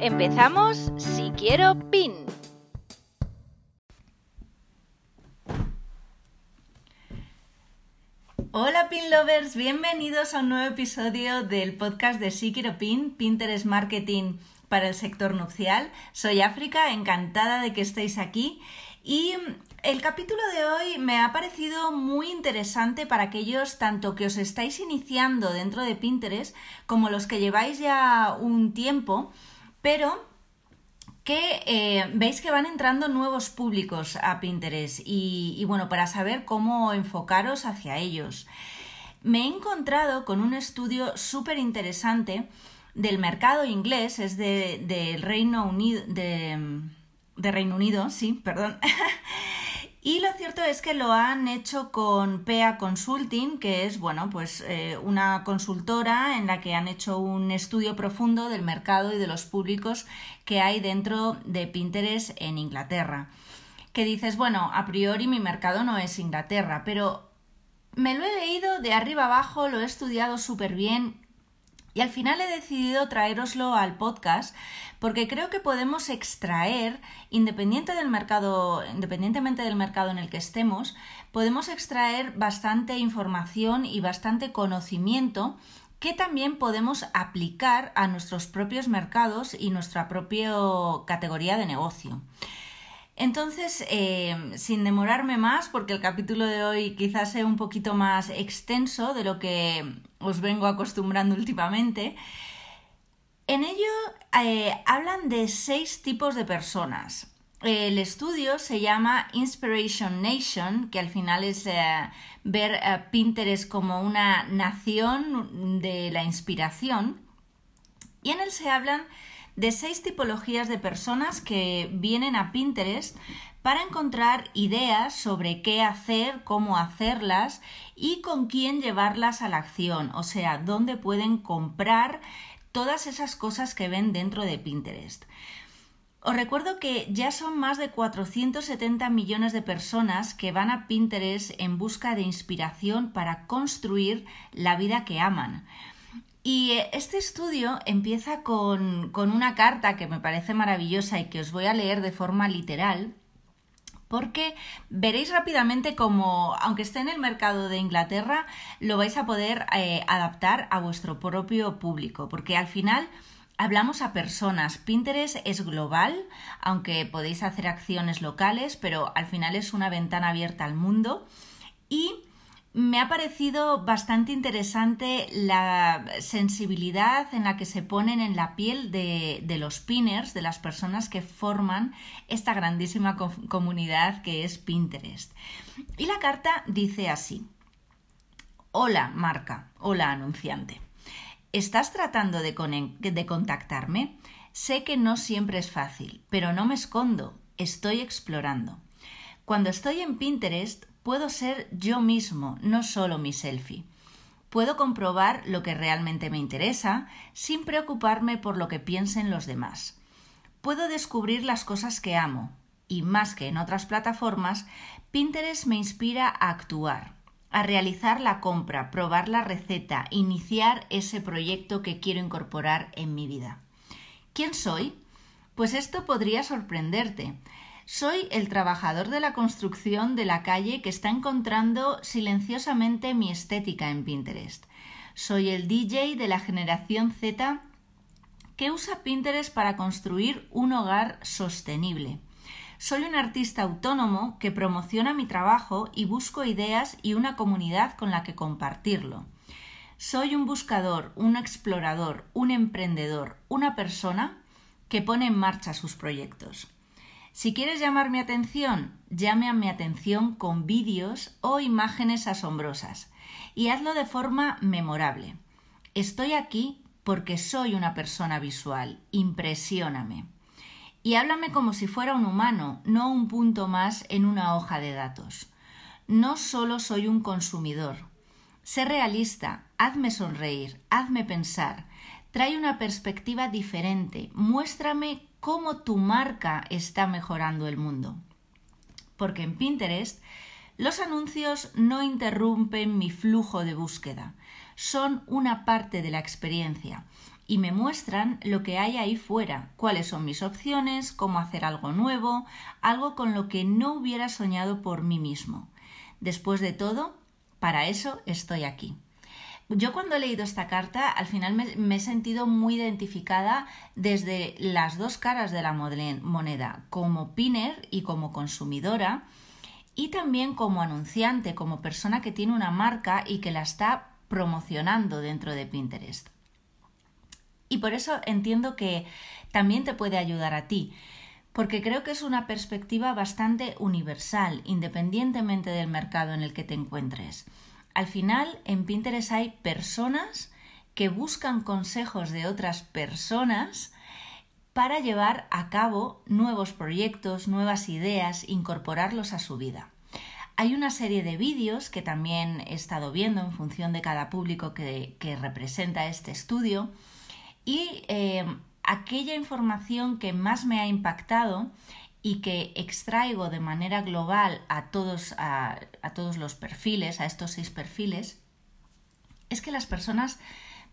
Empezamos si quiero PIN. Hola Pin Lovers, bienvenidos a un nuevo episodio del podcast de Si Quiero Pin, Pinterest Marketing para el sector nupcial. Soy África, encantada de que estéis aquí y el capítulo de hoy me ha parecido muy interesante para aquellos tanto que os estáis iniciando dentro de Pinterest como los que lleváis ya un tiempo pero que eh, veis que van entrando nuevos públicos a Pinterest y, bueno, para saber cómo enfocaros hacia ellos. Me he encontrado con un estudio súper interesante del mercado inglés, es del de Reino Unido, de, de Reino Unido, sí, perdón. Y lo cierto es que lo han hecho con PEA Consulting, que es, bueno, pues eh, una consultora en la que han hecho un estudio profundo del mercado y de los públicos que hay dentro de Pinterest en Inglaterra. Que dices, bueno, a priori mi mercado no es Inglaterra, pero me lo he leído de arriba abajo, lo he estudiado súper bien y al final he decidido traeroslo al podcast porque creo que podemos extraer, independiente del mercado, independientemente del mercado en el que estemos, podemos extraer bastante información y bastante conocimiento que también podemos aplicar a nuestros propios mercados y nuestra propia categoría de negocio. Entonces, eh, sin demorarme más, porque el capítulo de hoy quizás sea un poquito más extenso de lo que os vengo acostumbrando últimamente, en ello eh, hablan de seis tipos de personas. El estudio se llama Inspiration Nation, que al final es eh, ver Pinterest como una nación de la inspiración. Y en él se hablan de seis tipologías de personas que vienen a Pinterest para encontrar ideas sobre qué hacer, cómo hacerlas y con quién llevarlas a la acción, o sea, dónde pueden comprar todas esas cosas que ven dentro de Pinterest. Os recuerdo que ya son más de 470 millones de personas que van a Pinterest en busca de inspiración para construir la vida que aman. Y eh, este estudio empieza con, una carta que me parece maravillosa y que os voy a leer de forma literal, porque veréis rápidamente cómo, aunque esté en el mercado de Inglaterra, lo vais a poder eh, adaptar a vuestro propio público, porque al final hablamos a personas. Pinterest es global, aunque podéis hacer acciones locales, pero al final es una ventana abierta al mundo. Y me ha parecido bastante interesante la sensibilidad en la que se ponen en la piel de, los pinners, de las personas que forman esta grandísima comunidad que es Pinterest. Y la carta dice así. Hola, marca. Hola, anunciante. ¿Estás tratando de, de contactarme? Sé que no siempre es fácil, pero no me escondo. Estoy explorando. Cuando estoy en Pinterest puedo ser yo mismo, no solo mi selfie. Puedo comprobar lo que realmente me interesa sin preocuparme por lo que piensen los demás. Puedo descubrir las cosas que amo y más que en otras plataformas, Pinterest me inspira a actuar, a realizar la compra, probar la receta, iniciar ese proyecto que quiero incorporar en mi vida. ¿Quién soy? Pues esto podría sorprenderte. Soy el trabajador de la construcción de la calle que está encontrando silenciosamente mi estética en Pinterest. Soy el DJ de la generación Z que usa Pinterest para construir un hogar sostenible. Soy un artista autónomo que promociona mi trabajo y busco ideas y una comunidad con la que compartirlo. Soy un buscador, un explorador, un emprendedor, una persona que pone en marcha sus proyectos. Si quieres llamar mi atención, llame a mi atención con vídeos o imágenes asombrosas y hazlo de forma memorable. Estoy aquí porque soy una persona visual. Impresióname. Y háblame como si fuera un humano, no un punto más en una hoja de datos. No solo soy un consumidor. Sé realista, hazme sonreír, hazme pensar. Trae una perspectiva diferente. Muéstrame cómo tu marca está mejorando el mundo. Porque en Pinterest los anuncios no interrumpen mi flujo de búsqueda, son una parte de la experiencia y me muestran lo que hay ahí fuera, cuáles son mis opciones, cómo hacer algo nuevo, algo con lo que no hubiera soñado por mí mismo. Después de todo, para eso estoy aquí. Yo cuando he leído esta carta, al final me, he sentido muy identificada desde las dos caras de la moneda, como pinner y como consumidora, y también como anunciante, como persona que tiene una marca y que la está promocionando dentro de Pinterest. Y por eso entiendo que también te puede ayudar a ti, porque creo que es una perspectiva bastante universal, independientemente del mercado en el que te encuentres. Al final, en Pinterest hay personas que buscan consejos de otras personas para llevar a cabo nuevos proyectos, nuevas ideas, incorporarlos a su vida. Hay una serie de vídeos que también he estado viendo en función de cada público que, representa este estudio y eh, aquella información que más me ha impactado y que extraigo de manera global a todos, a, todos los perfiles, a estos seis perfiles, es que las personas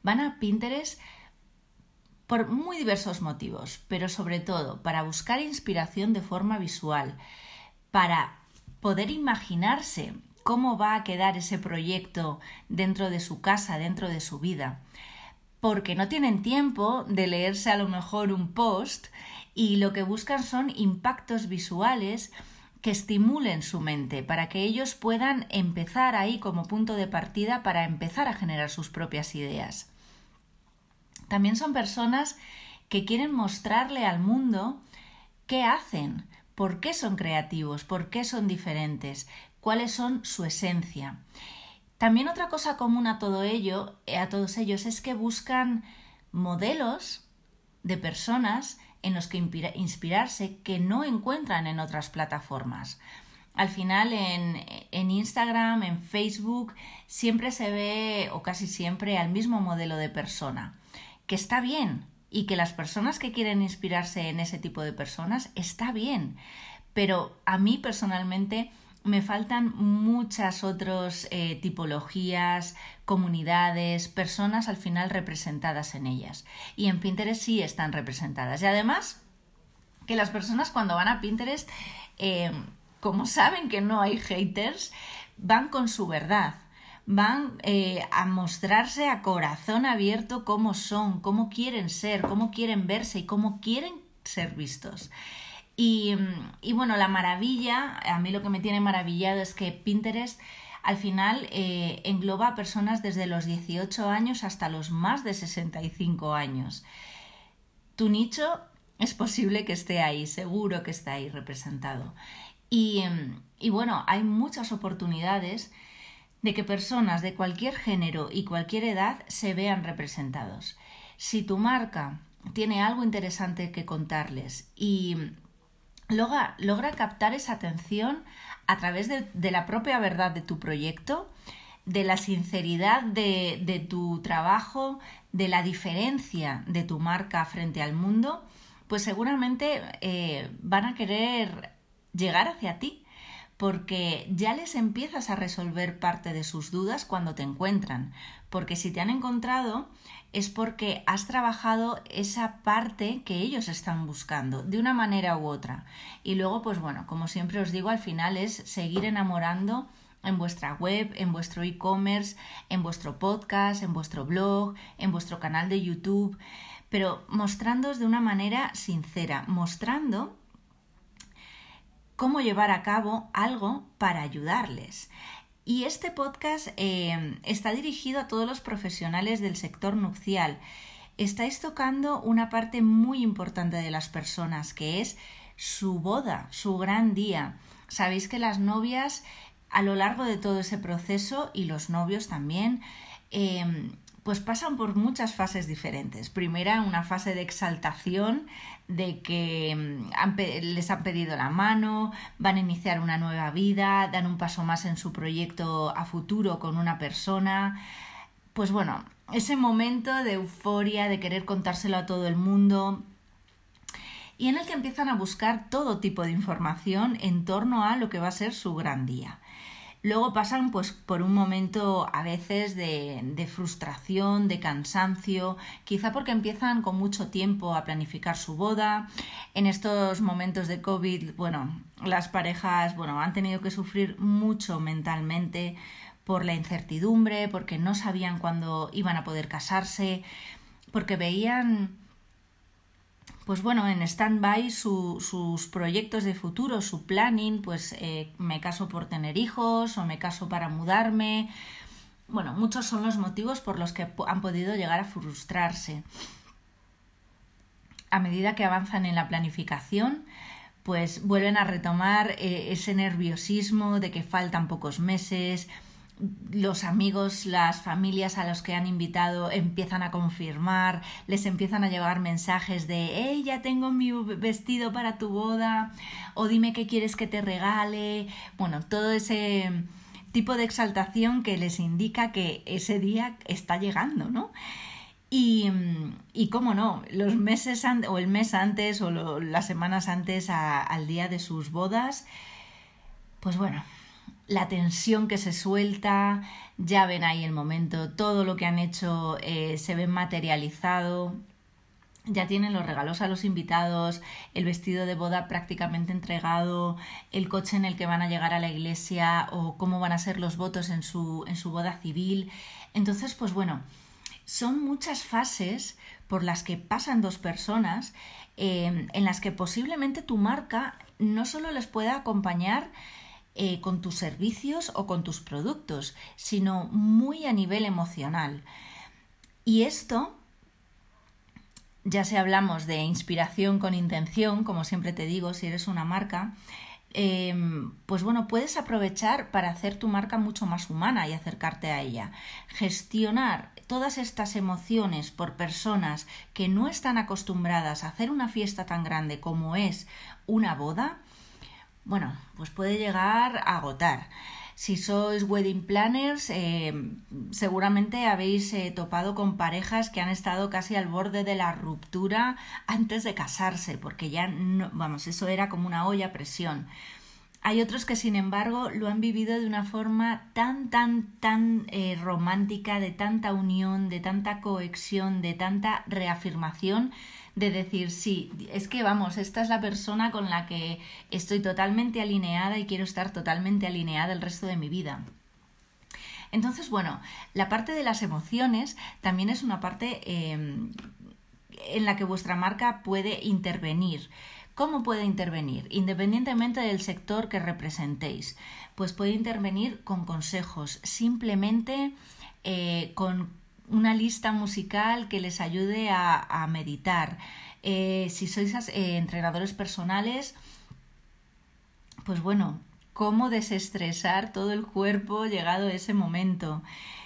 van a Pinterest por muy diversos motivos, pero sobre todo para buscar inspiración de forma visual, para poder imaginarse cómo va a quedar ese proyecto dentro de su casa, dentro de su vida, porque no tienen tiempo de leerse a lo mejor un post y lo que buscan son impactos visuales que estimulen su mente para que ellos puedan empezar ahí como punto de partida para empezar a generar sus propias ideas. También son personas que quieren mostrarle al mundo qué hacen, por qué son creativos, por qué son diferentes, cuáles son su esencia. También otra cosa común a todo ello, a todos ellos, es que buscan modelos de personas en los que inspirarse que no encuentran en otras plataformas. Al final en, en, Instagram, en Facebook, siempre se ve, o casi siempre, al mismo modelo de persona, que está bien, y que las personas que quieren inspirarse en ese tipo de personas está bien, pero a mí personalmente me faltan muchas otras eh, tipologías, comunidades, personas al final representadas en ellas. Y en Pinterest sí están representadas. Y además, que las personas cuando van a Pinterest, eh, como saben que no hay haters, van con su verdad. Van eh, a mostrarse a corazón abierto cómo son, cómo quieren ser, cómo quieren verse y cómo quieren ser vistos. Y, bueno, la maravilla, a mí lo que me tiene maravillado es que Pinterest al final eh, engloba a personas desde los 18 años hasta los más de 65 años. Tu nicho es posible que esté ahí, seguro que está ahí representado. Y, y bueno, hay muchas oportunidades de que personas de cualquier género y cualquier edad se vean representados. Si tu marca tiene algo interesante que contarles y logra, captar esa atención a través de, la propia verdad de tu proyecto, de la sinceridad de, tu trabajo, de la diferencia de tu marca frente al mundo, pues seguramente eh, van a querer llegar hacia ti porque ya les empiezas a resolver parte de sus dudas cuando te encuentran, porque si te han encontrado es porque has trabajado esa parte que ellos están buscando, de una manera u otra. Y luego, pues bueno, como siempre os digo, al final es seguir enamorando en vuestra web, en vuestro e-commerce, en vuestro podcast, en vuestro blog, en vuestro canal de YouTube, pero mostrándoos de una manera sincera, mostrando cómo llevar a cabo algo para ayudarles. Y este podcast eh, está dirigido a todos los profesionales del sector nupcial. Estáis tocando una parte muy importante de las personas, que es su boda, su gran día. Sabéis que las novias a lo largo de todo ese proceso y los novios también eh, pues pasan por muchas fases diferentes. Primera, una fase de exaltación de que mm, les han pedido la mano, van a iniciar una nueva vida, dan un paso más en su proyecto a futuro con una persona. Pues bueno, ese momento de euforia, de querer contárselo a todo el mundo, y en el que empiezan a buscar todo tipo de información en torno a lo que va a ser su gran día. Luego pasan pues por un momento a veces de, de, frustración, de cansancio, quizá porque empiezan con mucho tiempo a planificar su boda. En estos momentos de COVID, bueno, las parejas, bueno, han tenido que sufrir mucho mentalmente por la incertidumbre, porque no sabían cuándo iban a poder casarse, porque veían pues bueno, en stand-by sus proyectos de futuro, su planning, pues eh, me caso por tener hijos o me caso para mudarme. Bueno, muchos son los motivos por los que han podido llegar a frustrarse. A medida que avanzan en la planificación, pues vuelven a retomar eh, ese nerviosismo de que faltan pocos meses, los amigos, las familias a los que han invitado empiezan a confirmar, les empiezan a llegar mensajes de hey, ya tengo mi vestido para tu boda, o dime qué quieres que te regale. Bueno, todo ese tipo de exaltación que les indica que ese día está llegando, ¿no? Y, y cómo no, los meses o el mes antes o las semanas antes al día de sus bodas, pues bueno, la tensión que se suelta, ya ven ahí el momento, todo lo que han hecho eh, se ve materializado, ya tienen los regalos a los invitados, el vestido de boda prácticamente entregado, el coche en el que van a llegar a la iglesia o cómo van a ser los votos en su, en su boda civil. Entonces, pues bueno, son muchas fases por las que pasan dos personas eh, en las que posiblemente tu marca no solo les pueda acompañar eh, con tus servicios o con tus productos, sino muy a nivel emocional. Y esto, ya si hablamos de inspiración con intención, como siempre te digo, si eres una marca, em, pues bueno, puedes aprovechar para hacer tu marca mucho más humana y acercarte a ella. Gestionar todas estas emociones por personas que no están acostumbradas a hacer una fiesta tan grande como es una boda, bueno, pues puede llegar a agotar. Si sois wedding planners, eh, seguramente habéis eh, topado con parejas que han estado casi al borde de la ruptura antes de casarse, porque ya no, vamos, eso era como una olla a presión. Hay otros que, sin embargo, lo han vivido de una forma tan, tan, tan eh, romántica, de tanta unión, de tanta cohesión, de tanta reafirmación, de decir, sí, es que vamos, esta es la persona con la que estoy totalmente alineada y quiero estar totalmente alineada el resto de mi vida. Entonces, bueno, la parte de las emociones también es una parte em, en la que vuestra marca puede intervenir. ¿Cómo puede intervenir? Independientemente del sector que representéis, pues puede intervenir con consejos, simplemente eh, con una lista musical que les ayude a, meditar. Eh, si sois eh, entrenadores personales, pues bueno, cómo desestresar todo el cuerpo llegado ese momento.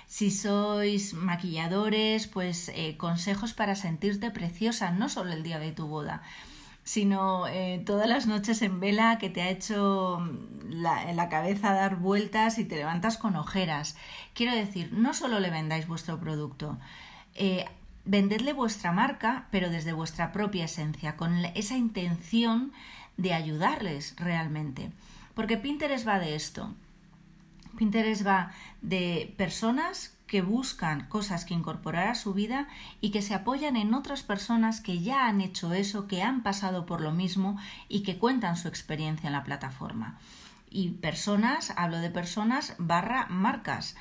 Si sois maquilladores, pues eh, consejos para sentirte preciosa, no solo el día de tu boda, sino eh, todas las noches en vela que te ha hecho la, en la cabeza dar vueltas y te levantas con ojeras. Quiero decir, no solo le vendáis vuestro producto, eh, vendedle vuestra marca, pero desde vuestra propia esencia, con esa intención de ayudarles realmente. Porque Pinterest va de esto. Pinterest va de personas que buscan cosas que incorporar a su vida y que se apoyan en otras personas que ya han hecho eso, que han pasado por lo mismo y que cuentan su experiencia en la plataforma. Y personas, hablo de personas barra marcas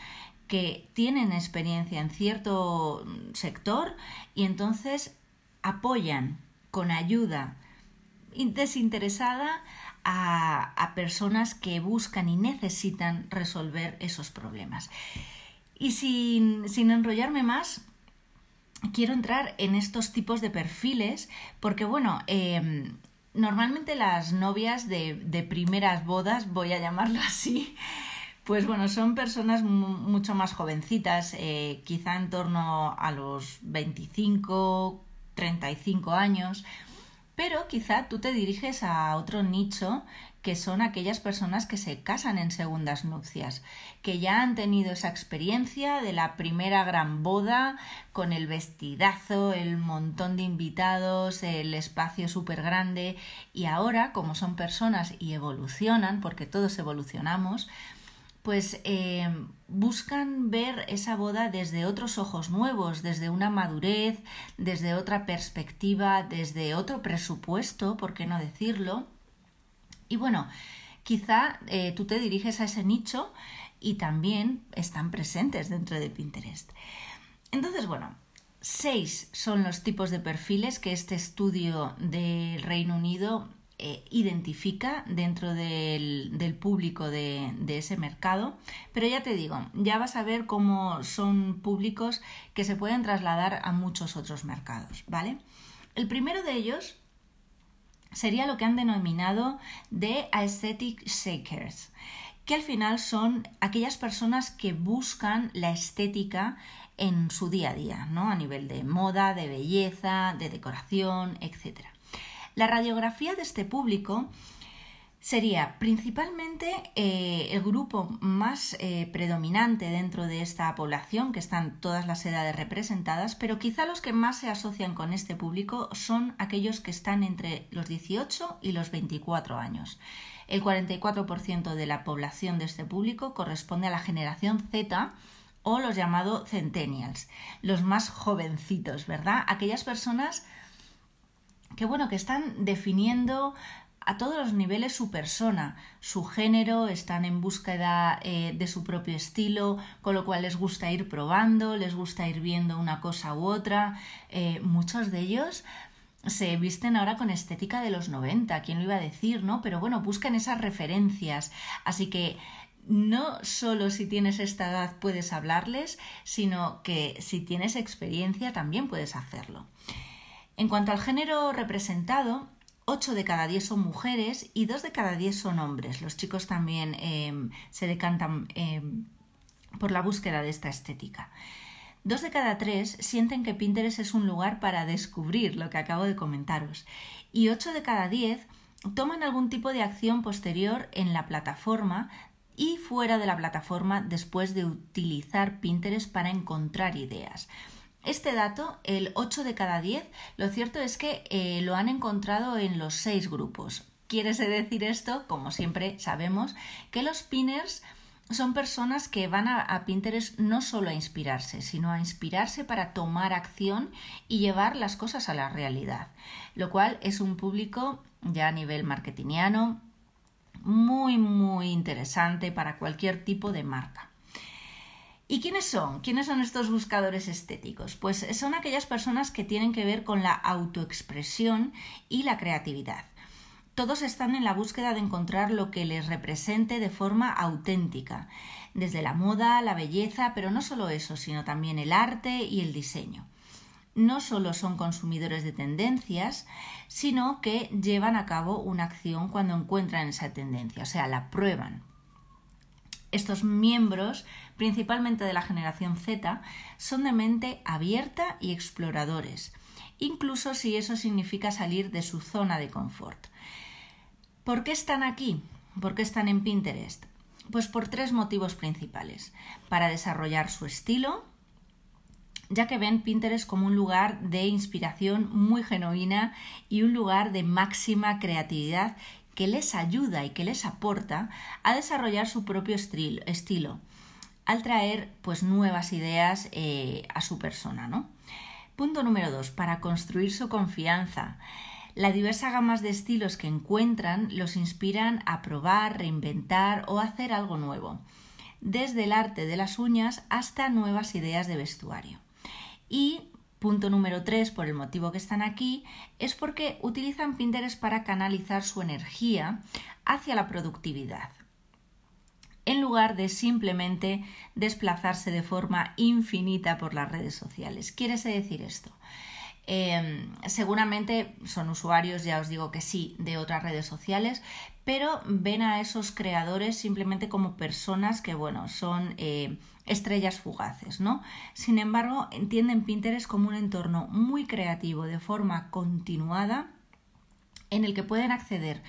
que tienen experiencia en cierto sector y entonces apoyan con ayuda desinteresada a, a personas que buscan y necesitan resolver esos problemas. Y sin, sin enrollarme más, quiero entrar en estos tipos de perfiles porque, bueno, em, normalmente las novias de, de, primeras bodas, voy a llamarlo así, Pues bueno, son personas mucho más jovencitas, eh, quizá en torno a los 25, 35 años, pero quizá tú te diriges a otro nicho que son aquellas personas que se casan en segundas nupcias, que ya han tenido esa experiencia de la primera gran boda con el vestidazo, el montón de invitados, el espacio súper grande y ahora, como son personas y evolucionan, porque todos evolucionamos, pues eh, buscan ver esa boda desde otros ojos nuevos, desde una madurez, desde otra perspectiva, desde otro presupuesto, ¿por qué no decirlo? Y bueno, quizá eh, tú te diriges a ese nicho y también están presentes dentro de Pinterest. Entonces, bueno, seis son los tipos de perfiles que este estudio del Reino Unido eh, identifica dentro del, público de, de, ese mercado. Pero ya te digo, ya vas a ver cómo son públicos que se pueden trasladar a muchos otros mercados, ¿vale? El primero de ellos sería lo que han denominado de aesthetic shakers, que al final son aquellas personas que buscan la estética en su día a día, ¿no? A nivel de moda, de belleza, de decoración, etc. La radiografía de este público sería principalmente eh, el grupo más eh, predominante dentro de esta población, que están todas las edades representadas, pero quizá los que más se asocian con este público son aquellos que están entre los 18 y los 24 años. El 44% de la población de este público corresponde a la generación Z o los llamados centennials, los más jovencitos, ¿verdad? Aquellas personas que bueno, que están definiendo a todos los niveles su persona, su género, están en búsqueda eh, de su propio estilo, con lo cual les gusta ir probando, les gusta ir viendo una cosa u otra. Eh, muchos de ellos se visten ahora con estética de los 90, quién lo iba a decir, ¿no? Pero bueno, buscan esas referencias. Así que no solo si tienes esta edad puedes hablarles, sino que si tienes experiencia también puedes hacerlo. En cuanto al género representado, 8 de cada 10 son mujeres y 2 de cada 10 son hombres. Los chicos también em, se decantan em, por la búsqueda de esta estética. Dos de cada tres sienten que Pinterest es un lugar para descubrir lo que acabo de comentaros. Y 8 de cada 10 toman algún tipo de acción posterior en la plataforma y fuera de la plataforma después de utilizar Pinterest para encontrar ideas. Este dato, el 8 de cada 10, lo cierto es que eh, lo han encontrado en los seis grupos. Quiere decir esto, como siempre sabemos, que los pinners son personas que van a, Pinterest no solo a inspirarse, sino a inspirarse para tomar acción y llevar las cosas a la realidad, lo cual es un público ya a nivel marketingiano muy muy interesante para cualquier tipo de marca. ¿Y quiénes son? ¿Quiénes son estos buscadores estéticos? Pues son aquellas personas que tienen que ver con la autoexpresión y la creatividad. Todos están en la búsqueda de encontrar lo que les represente de forma auténtica, desde la moda, la belleza, pero no solo eso, sino también el arte y el diseño. No solo son consumidores de tendencias, sino que llevan a cabo una acción cuando encuentran esa tendencia, o sea, la prueban. Estos miembros principalmente de la generación Z, son de mente abierta y exploradores, incluso si eso significa salir de su zona de confort. ¿Por qué están aquí? ¿Por qué están en Pinterest? Pues por tres motivos principales. Para desarrollar su estilo, ya que ven Pinterest como un lugar de inspiración muy genuina y un lugar de máxima creatividad que les ayuda y que les aporta a desarrollar su propio estilo al traer pues nuevas ideas eh, a su persona, ¿no? Punto número dos, para construir su confianza. La diversa gama de estilos que encuentran los inspiran a probar, reinventar o hacer algo nuevo, desde el arte de las uñas hasta nuevas ideas de vestuario. Y punto número tres, por el motivo que están aquí, es porque utilizan Pinterest para canalizar su energía hacia la productividad en lugar de simplemente desplazarse de forma infinita por las redes sociales. ¿Quiere decir esto? Em, seguramente son usuarios, ya os digo que sí, de otras redes sociales, pero ven a esos creadores simplemente como personas que, bueno, son eh, estrellas fugaces, ¿no? Sin embargo, entienden Pinterest como un entorno muy creativo, de forma continuada, en el que pueden acceder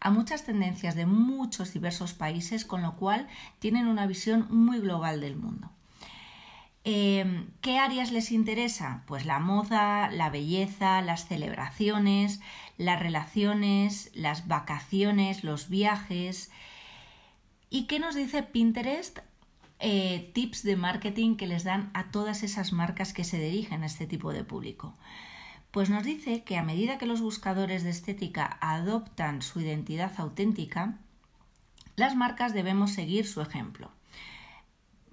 a muchas tendencias de muchos diversos países, con lo cual tienen una visión muy global del mundo. Em, ¿Qué áreas les interesa? Pues la moda, la belleza, las celebraciones, las relaciones, las vacaciones, los viajes. ¿Y qué nos dice Pinterest? Eh, tips de marketing que les dan a todas esas marcas que se dirigen a este tipo de público. Pues nos dice que a medida que los buscadores de estética adoptan su identidad auténtica, las marcas debemos seguir su ejemplo.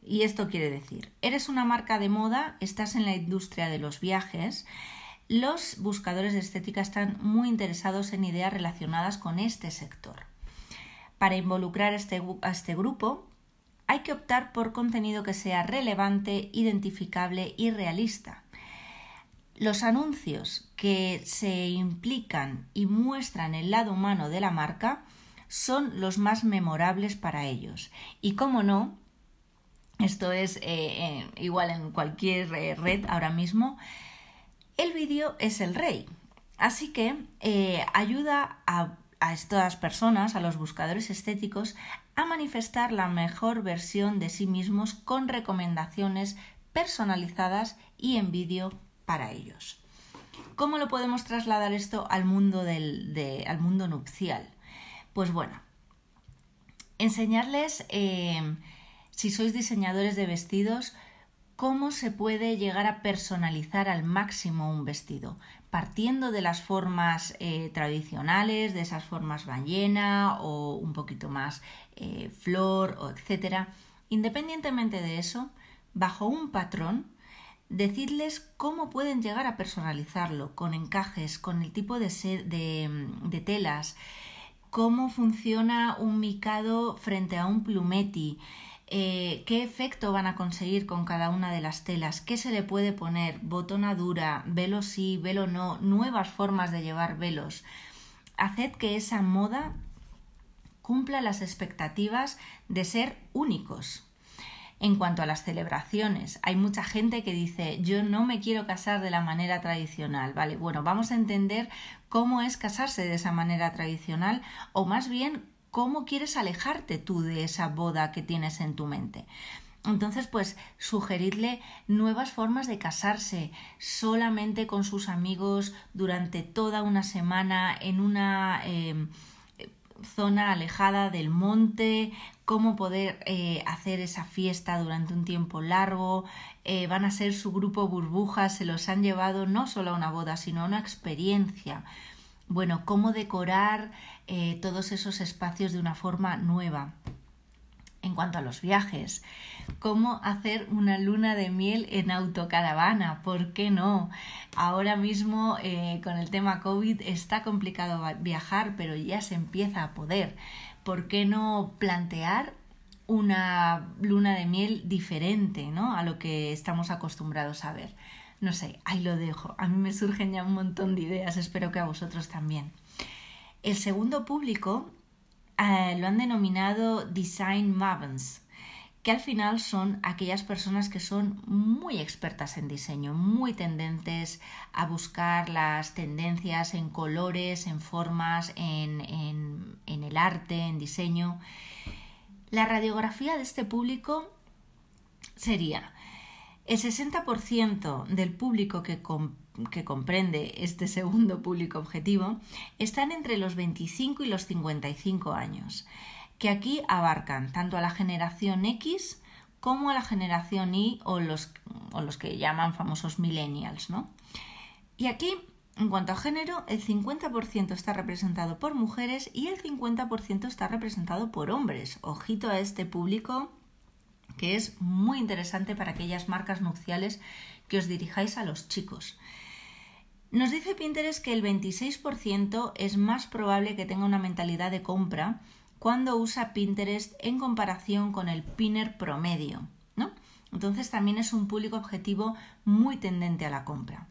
Y esto quiere decir, eres una marca de moda, estás en la industria de los viajes, los buscadores de estética están muy interesados en ideas relacionadas con este sector. Para involucrar este, a este grupo, hay que optar por contenido que sea relevante, identificable y realista. Los anuncios que se implican y muestran el lado humano de la marca son los más memorables para ellos. Y como no, esto es eh, eh, igual en cualquier eh, red ahora mismo. El vídeo es el rey. Así que ayuda a, a estas personas, a los buscadores estéticos, a manifestar la mejor versión de sí mismos con recomendaciones personalizadas y en vídeo para ellos. ¿Cómo lo podemos trasladar esto al mundo, del, al mundo nupcial? Pues bueno, enseñarles si sois diseñadores de vestidos, cómo se puede llegar a personalizar al máximo un vestido, partiendo de las formas eh, tradicionales, de esas formas ballena o un poquito más eh, flor o etcétera. Independientemente de eso, bajo un patrón, decidles cómo pueden llegar a personalizarlo, con encajes, con el tipo de, de telas, cómo funciona un micado frente a un plumeti, eh, qué efecto van a conseguir con cada una de las telas, qué se le puede poner, botonadura, velo sí, velo no, nuevas formas de llevar velos. Haced que esa moda cumpla las expectativas de ser únicos. En cuanto a las celebraciones, hay mucha gente que dice yo no me quiero casar de la manera tradicional. Vale, bueno, vamos a entender cómo es casarse de esa manera tradicional o más bien cómo quieres alejarte tú de esa boda que tienes en tu mente. Entonces, pues sugerirle nuevas formas de casarse solamente con sus amigos durante toda una semana en una em, zona alejada del monte, cómo poder eh, hacer esa fiesta durante un tiempo largo, eh, van a ser su grupo burbujas, se los han llevado no solo a una boda, sino a una experiencia. Bueno, cómo decorar eh, todos esos espacios de una forma nueva. En cuanto a los viajes, cómo hacer una luna de miel en autocaravana, ¿por qué no? Ahora mismo eh, con el tema COVID está complicado viajar, pero ya se empieza a poder. ¿Por qué no plantear una luna de miel diferente ¿no? a lo que estamos acostumbrados a ver? No sé, ahí lo dejo. A mí me surgen ya un montón de ideas, espero que a vosotros también. El segundo público eh, lo han denominado Design Mavens, que al final son aquellas personas que son muy expertas en diseño, muy tendentes a buscar las tendencias en colores, en formas, en, en el arte, en diseño. La radiografía de este público sería el 60% del público que, comprende este segundo público objetivo están entre los 25 y los 55 años, que aquí abarcan tanto a la generación X como a la generación Y o los, o los que llaman famosos millennials. ¿no? Y aquí, en cuanto a género, el 50% está representado por mujeres y el 50% está representado por hombres. Ojito a este público que es muy interesante para aquellas marcas nupciales que os dirijáis a los chicos. Nos dice Pinterest que el 26% es más probable que tenga una mentalidad de compra cuando usa Pinterest en comparación con el pinner promedio, ¿no? Entonces también es un público objetivo muy tendente a la compra.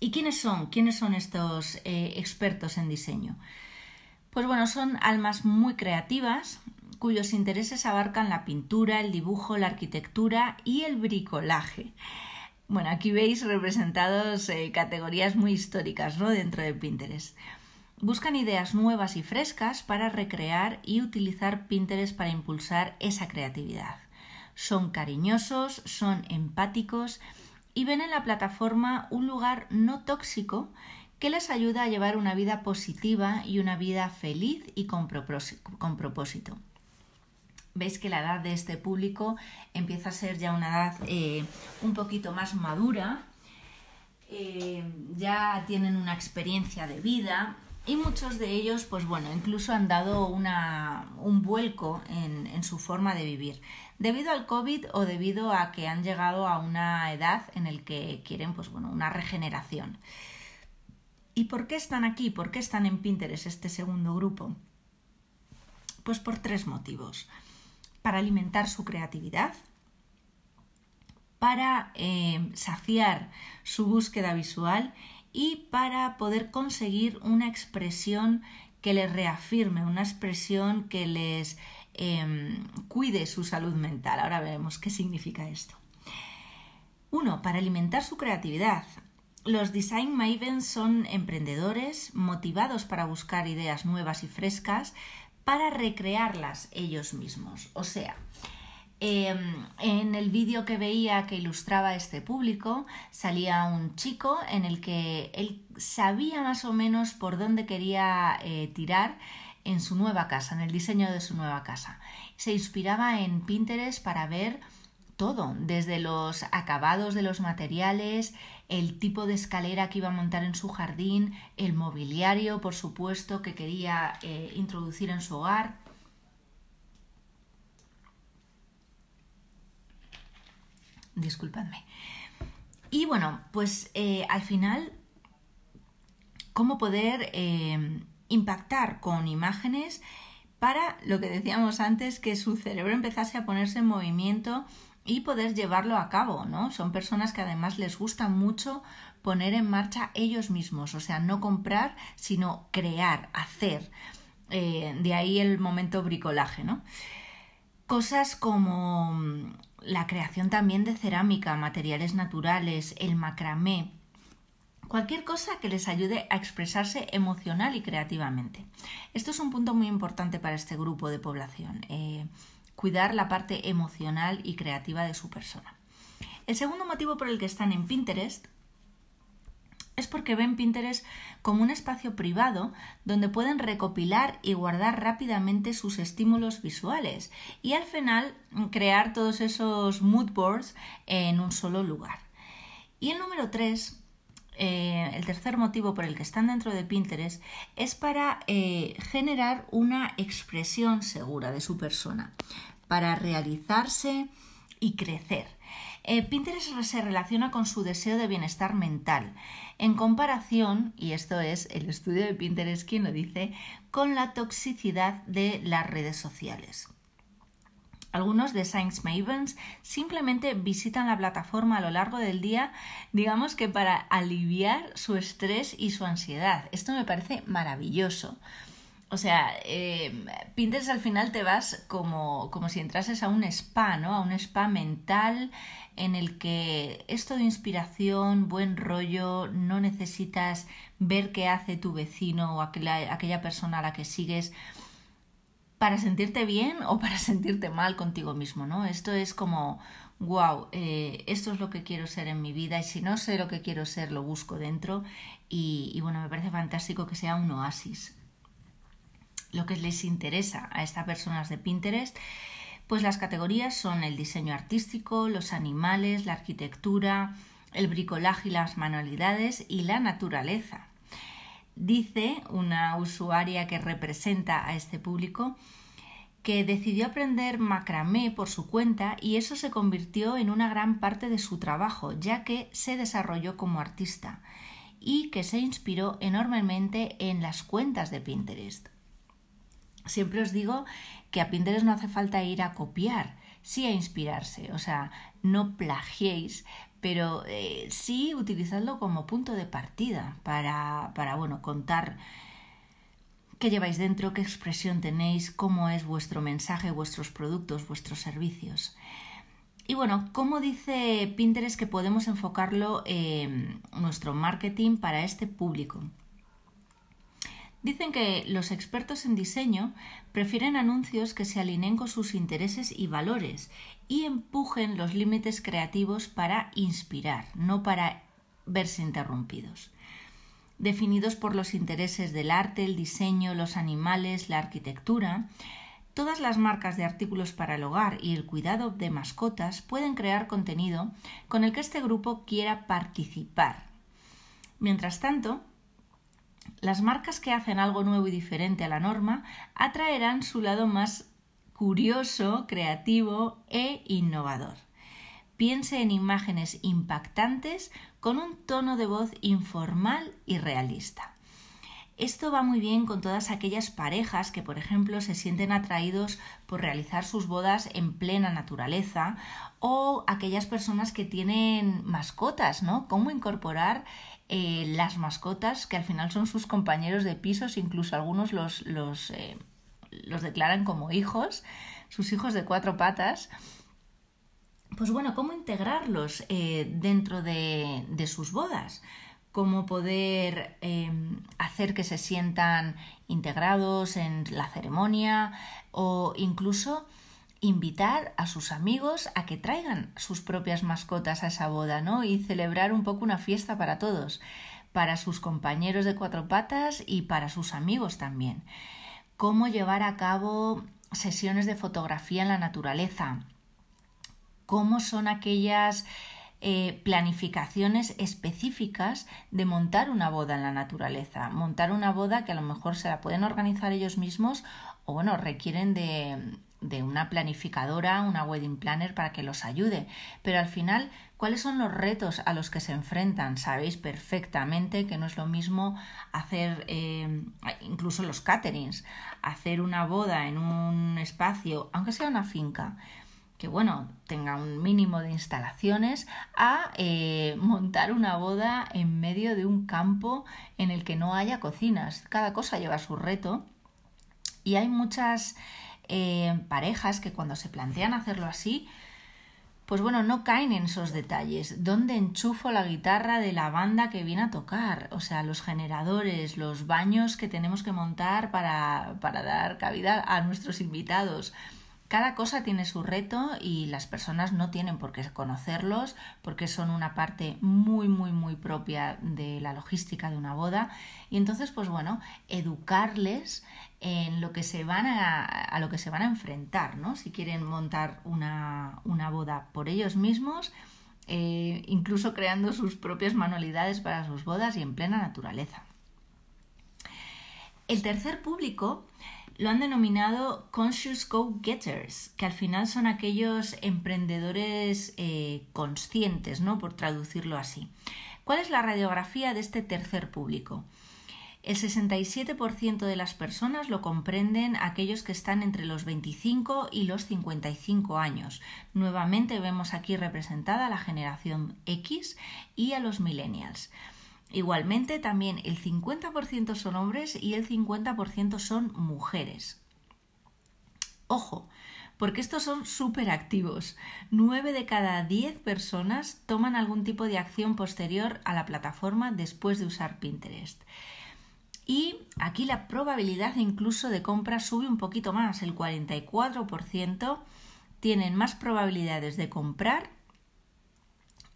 ¿Y quiénes son? ¿Quiénes son estos eh, expertos en diseño? Pues bueno, son almas muy creativas cuyos intereses abarcan la pintura, el dibujo, la arquitectura y el bricolaje. Bueno, aquí veis representados eh, categorías muy históricas ¿no? dentro de Pinterest. Buscan ideas nuevas y frescas para recrear y utilizar Pinterest para impulsar esa creatividad. Son cariñosos, son empáticos y ven en la plataforma un lugar no tóxico que les ayuda a llevar una vida positiva y una vida feliz y con propósito. Veis que la edad de este público empieza a ser ya una edad eh, un poquito más madura, eh, ya tienen una experiencia de vida, y muchos de ellos, pues bueno, incluso han dado un vuelco en, su forma de vivir, debido al COVID o debido a que han llegado a una edad en la que quieren, pues bueno, una regeneración. ¿Y por qué están aquí? ¿Por qué están en Pinterest este segundo grupo? Pues por tres motivos. Para alimentar su creatividad, para eh, saciar su búsqueda visual y para poder conseguir una expresión que les reafirme, una expresión que les em, cuide su salud mental. Ahora veremos qué significa esto. Uno, para alimentar su creatividad. Los design mavens son emprendedores motivados para buscar ideas nuevas y frescas para recrearlas ellos mismos. O sea, Em, en el vídeo que veía que ilustraba este público salía un chico en el que él sabía más o menos por dónde quería eh, tirar en su nueva casa, en el diseño de su nueva casa. Se inspiraba en Pinterest para ver todo, desde los acabados de los materiales, el tipo de escalera que iba a montar en su jardín, el mobiliario, por supuesto, que quería eh, introducir en su hogar disculpadme. Y bueno, pues eh, al final, cómo poder eh, impactar con imágenes para lo que decíamos antes, que su cerebro empezase a ponerse en movimiento y poder llevarlo a cabo, ¿no? Son personas que además les gusta mucho poner en marcha ellos mismos, o sea, no comprar, sino crear, hacer. Eh, de ahí el momento bricolaje, ¿no? Cosas como la creación también de cerámica, materiales naturales, el macramé, cualquier cosa que les ayude a expresarse emocional y creativamente. Esto es un punto muy importante para este grupo de población, eh, cuidar la parte emocional y creativa de su persona. El segundo motivo por el que están en Pinterest es porque ven Pinterest como un espacio privado donde pueden recopilar y guardar rápidamente sus estímulos visuales y al final crear todos esos mood boards en un solo lugar. Y el número tres, eh, el tercer motivo por el que están dentro de Pinterest es para eh, generar una expresión segura de su persona, para realizarse y crecer. Eh, Pinterest se relaciona con su deseo de bienestar mental, en comparación, y esto es el estudio de Pinterest quien lo dice, con la toxicidad de las redes sociales. Algunos de Science Mavens simplemente visitan la plataforma a lo largo del día, digamos que para aliviar su estrés y su ansiedad. Esto me parece maravilloso. O sea, eh, Pinterest al final te vas como, como si entrases a un spa, ¿no? A un spa mental en el que es todo inspiración, buen rollo, no necesitas ver qué hace tu vecino o aquella, aquella persona a la que sigues para sentirte bien o para sentirte mal contigo mismo, ¿no? Esto es como, wow, eh, esto es lo que quiero ser en mi vida y si no sé lo que quiero ser, lo busco dentro y, y bueno, me parece fantástico que sea un oasis lo que les interesa a estas personas de Pinterest, pues las categorías son el diseño artístico, los animales, la arquitectura, el bricolaje y las manualidades y la naturaleza. Dice una usuaria que representa a este público que decidió aprender macramé por su cuenta y eso se convirtió en una gran parte de su trabajo, ya que se desarrolló como artista y que se inspiró enormemente en las cuentas de Pinterest. Siempre os digo que a Pinterest no hace falta ir a copiar, sí a inspirarse. O sea, no plagiéis, pero eh, sí utilizadlo como punto de partida para, para bueno, contar qué lleváis dentro, qué expresión tenéis, cómo es vuestro mensaje, vuestros productos, vuestros servicios. Y bueno, ¿cómo dice Pinterest que podemos enfocarlo en nuestro marketing para este público? Dicen que los expertos en diseño prefieren anuncios que se alineen con sus intereses y valores y empujen los límites creativos para inspirar, no para verse interrumpidos. Definidos por los intereses del arte, el diseño, los animales, la arquitectura, Todas las marcas de artículos para el hogar y el cuidado de mascotas pueden crear contenido con el que este grupo quiera participar. Mientras tanto, las marcas que hacen algo nuevo y diferente a la norma atraerán su lado más curioso, creativo e innovador. Piense en imágenes impactantes con un tono de voz informal y realista. Esto va muy bien con todas aquellas parejas que, por ejemplo, se sienten atraídos por realizar sus bodas en plena naturaleza o aquellas personas que tienen mascotas, ¿no? Cómo incorporar eh, las mascotas que al final son sus compañeros de pisos, incluso algunos los, los, eh, los declaran como hijos, sus hijos de cuatro patas. Pues bueno, cómo integrarlos eh, dentro de, de, sus bodas cómo poder em, hacer que se sientan integrados en la ceremonia o incluso invitar a sus amigos a que traigan sus propias mascotas a esa boda, ¿no? Y celebrar un poco una fiesta para todos, para sus compañeros de cuatro patas y para sus amigos también. Cómo llevar a cabo sesiones de fotografía en la naturaleza. Cómo son aquellas eh, planificaciones específicas de montar una boda en la naturaleza, montar una boda que a lo mejor se la pueden organizar ellos mismos o bueno, requieren de, de una planificadora, una wedding planner para que los ayude. Pero al final, ¿cuáles son los retos a los que se enfrentan? Sabéis perfectamente que no es lo mismo hacer eh, incluso los caterings, hacer una boda en un espacio, aunque sea una finca, que bueno, tenga un mínimo de instalaciones, a eh, montar una boda en medio de un campo en el que no haya cocinas. Cada cosa lleva su reto y hay muchas eh, parejas que cuando se plantean hacerlo así, pues bueno, no caen en esos detalles. ¿Dónde enchufo la guitarra de la banda que viene a tocar? O sea, los generadores, los baños que tenemos que montar para, para dar cabida a nuestros invitados cada cosa tiene su reto y las personas no tienen por qué conocerlos porque son una parte muy, muy, muy propia de la logística de una boda. Y entonces, pues bueno, educarles en lo que se van a, a lo que se van a enfrentar, ¿no? Si quieren montar una, una boda por ellos mismos, eh, incluso creando sus propias manualidades para sus bodas y en plena naturaleza. El tercer público lo han denominado Conscious Go-Getters, que al final son aquellos emprendedores eh, conscientes, ¿no? Por traducirlo así. ¿Cuál es la radiografía de este tercer público? El 67% de las personas lo comprenden aquellos que están entre los 25 y los 55 años. Nuevamente vemos aquí representada la generación X y a los millennials. Igualmente, también el 50% son hombres y el 50% son mujeres. Ojo, porque estos son súper activos. 9 de cada 10 personas toman algún tipo de acción posterior a la plataforma después de usar Pinterest. Y aquí la probabilidad incluso de compra sube un poquito más. El 44% tienen más probabilidades de comprar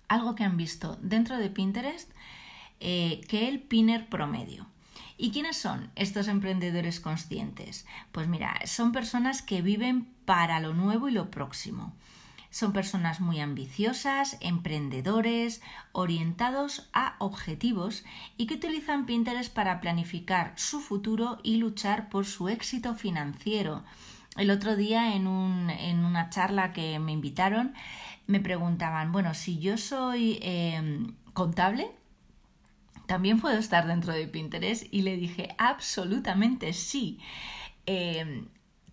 algo que han visto dentro de Pinterest eh, que el pinner promedio. ¿Y quiénes son estos emprendedores conscientes? Pues mira, son personas que viven para lo nuevo y lo próximo. Son personas muy ambiciosas, emprendedores, orientados a objetivos y que utilizan Pinterest para planificar su futuro y luchar por su éxito financiero. El otro día en, una charla que me invitaron me preguntaban, bueno, si yo soy eh, contable, también puedo estar dentro de Pinterest y le dije absolutamente sí. Em,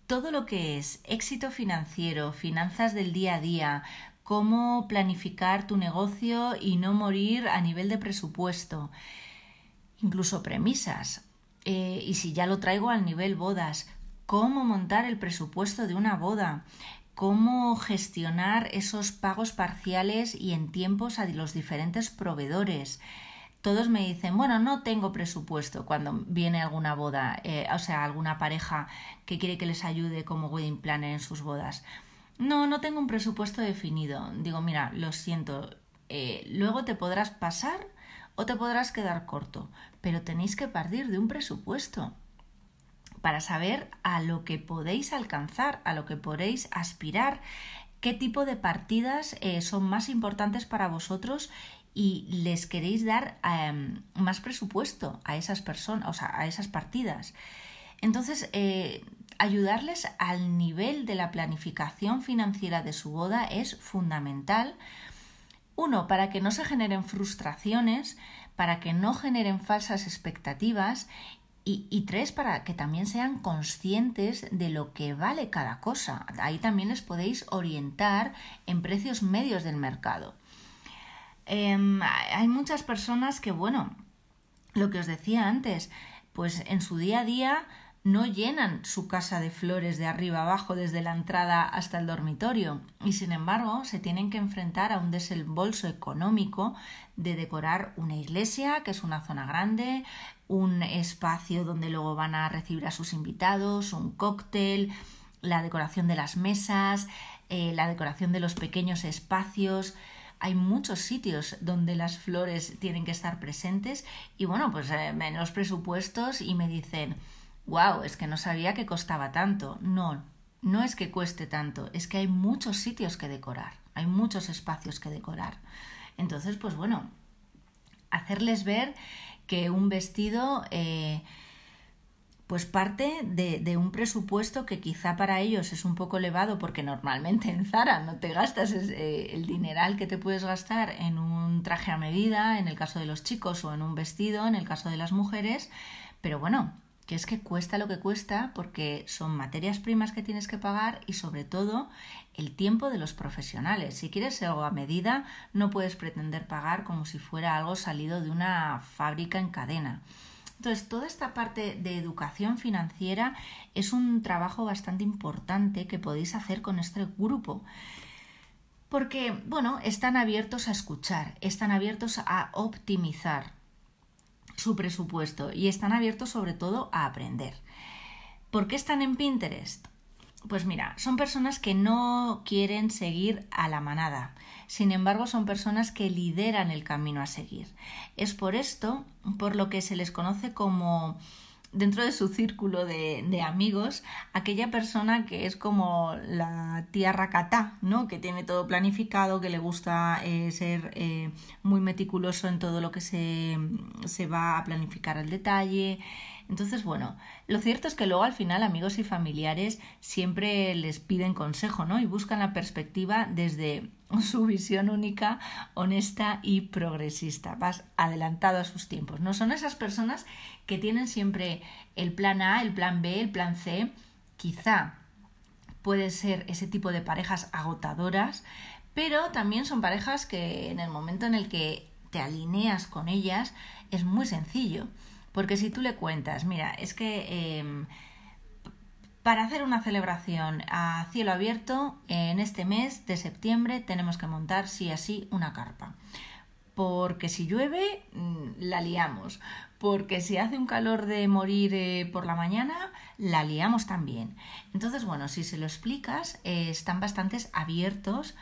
todo lo que es éxito financiero, finanzas del día a día, cómo planificar tu negocio y no morir a nivel de presupuesto, incluso premisas. Eh, y si ya lo traigo al nivel bodas, cómo montar el presupuesto de una boda, cómo gestionar esos pagos parciales y en tiempos a los diferentes proveedores. Todos me dicen, bueno, no tengo presupuesto cuando viene alguna boda, eh, o sea, alguna pareja que quiere que les ayude como wedding planner en sus bodas. No, no tengo un presupuesto definido. Digo, mira, lo siento, eh, luego te podrás pasar o te podrás quedar corto, pero tenéis que partir de un presupuesto para saber a lo que podéis alcanzar, a lo que podéis aspirar, qué tipo de partidas eh, son más importantes para vosotros y les queréis dar em, más presupuesto a esas personas, o sea, a esas partidas. Entonces, eh, ayudarles al nivel de la planificación financiera de su boda es fundamental. Uno, para que no se generen frustraciones, para que no generen falsas expectativas y, tres, para que también sean conscientes de lo que vale cada cosa. Ahí también les podéis orientar en precios medios del mercado. Em, hay muchas personas que, bueno, lo que os decía antes, pues en su día a día no llenan su casa de flores de arriba abajo desde la entrada hasta el dormitorio y sin embargo se tienen que enfrentar a un desembolso económico de decorar una iglesia, que es una zona grande, un espacio donde luego van a recibir a sus invitados, un cóctel, la decoración de las mesas, eh, la decoración de los pequeños espacios. Hay muchos sitios donde las flores tienen que estar presentes y bueno, pues eh, los presupuestos y me dicen wow, es que no sabía que costaba tanto. No, no es que cueste tanto, es que hay muchos sitios que decorar, hay muchos espacios que decorar. Entonces, pues bueno, hacerles ver que un vestido eh, pues parte de, un presupuesto que quizá para ellos es un poco elevado porque normalmente en Zara no te gastas eh, el dineral que te puedes gastar en un traje a medida, en el caso de los chicos, o en un vestido, en el caso de las mujeres, pero bueno, que es que cuesta lo que cuesta porque son materias primas que tienes que pagar y sobre todo el tiempo de los profesionales. Si quieres algo a medida, no puedes pretender pagar como si fuera algo salido de una fábrica en cadena. Entonces, toda esta parte de educación financiera es un trabajo bastante importante que podéis hacer con este grupo. Porque, bueno, están abiertos a escuchar, están abiertos a optimizar su presupuesto y están abiertos sobre todo a aprender. ¿Por qué están en Pinterest? Pues mira, son personas que no quieren seguir a la manada, sin embargo son personas que lideran el camino a seguir. Es por esto por lo que se les conoce como dentro de su círculo de, amigos aquella persona que es como la tía racatá, ¿no? Que tiene todo planificado, que le gusta eh, ser eh, muy meticuloso en todo lo que se, se va a planificar al detalle. Entonces, bueno, lo cierto es que luego al final amigos y familiares siempre les piden consejo, ¿no? Y buscan la perspectiva desde su visión única, honesta y progresista. Vas adelantado a sus tiempos. No son esas personas que tienen siempre el plan A, el plan B, el plan C. Quizá puede ser ese tipo de parejas agotadoras, pero también son parejas que en el momento en el que te alineas con ellas es muy sencillo. Porque si tú le cuentas, mira, es que em, para hacer una celebración a cielo abierto, en este mes de septiembre tenemos que montar sí así una carpa. Porque si llueve, mm, la liamos. Porque si hace un calor de morir eh, por la mañana, la liamos también. Entonces, bueno, si se lo explicas, eh, están bastante abiertos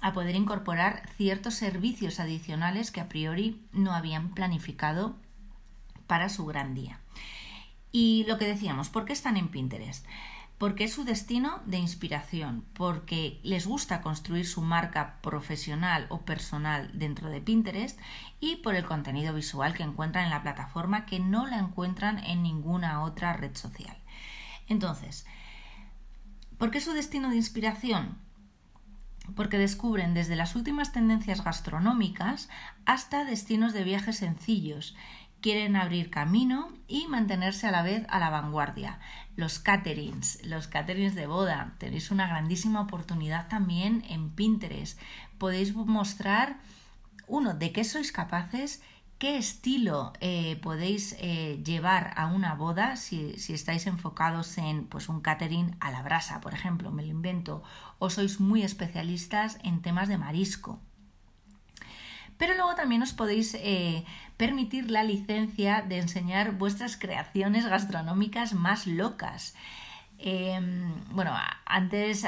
a poder incorporar ciertos servicios adicionales que a priori no habían planificado para su gran día. Y lo que decíamos, ¿por qué están en Pinterest? Porque es su destino de inspiración, porque les gusta construir su marca profesional o personal dentro de Pinterest y por el contenido visual que encuentran en la plataforma que no la encuentran en ninguna otra red social. Entonces, ¿por qué es su destino de inspiración? porque descubren desde las últimas tendencias gastronómicas hasta destinos de viajes sencillos quieren abrir camino y mantenerse a la vez a la vanguardia. Los caterings, los caterings de boda, tenéis una grandísima oportunidad también en Pinterest. Podéis mostrar, uno, de qué sois capaces, qué estilo eh, podéis eh, llevar a una boda si, si, estáis enfocados en pues, un catering a la brasa, por ejemplo, me lo invento, o sois muy especialistas en temas de marisco pero luego también os podéis eh, permitir la licencia de enseñar vuestras creaciones gastronómicas más locas. Em, bueno, antes,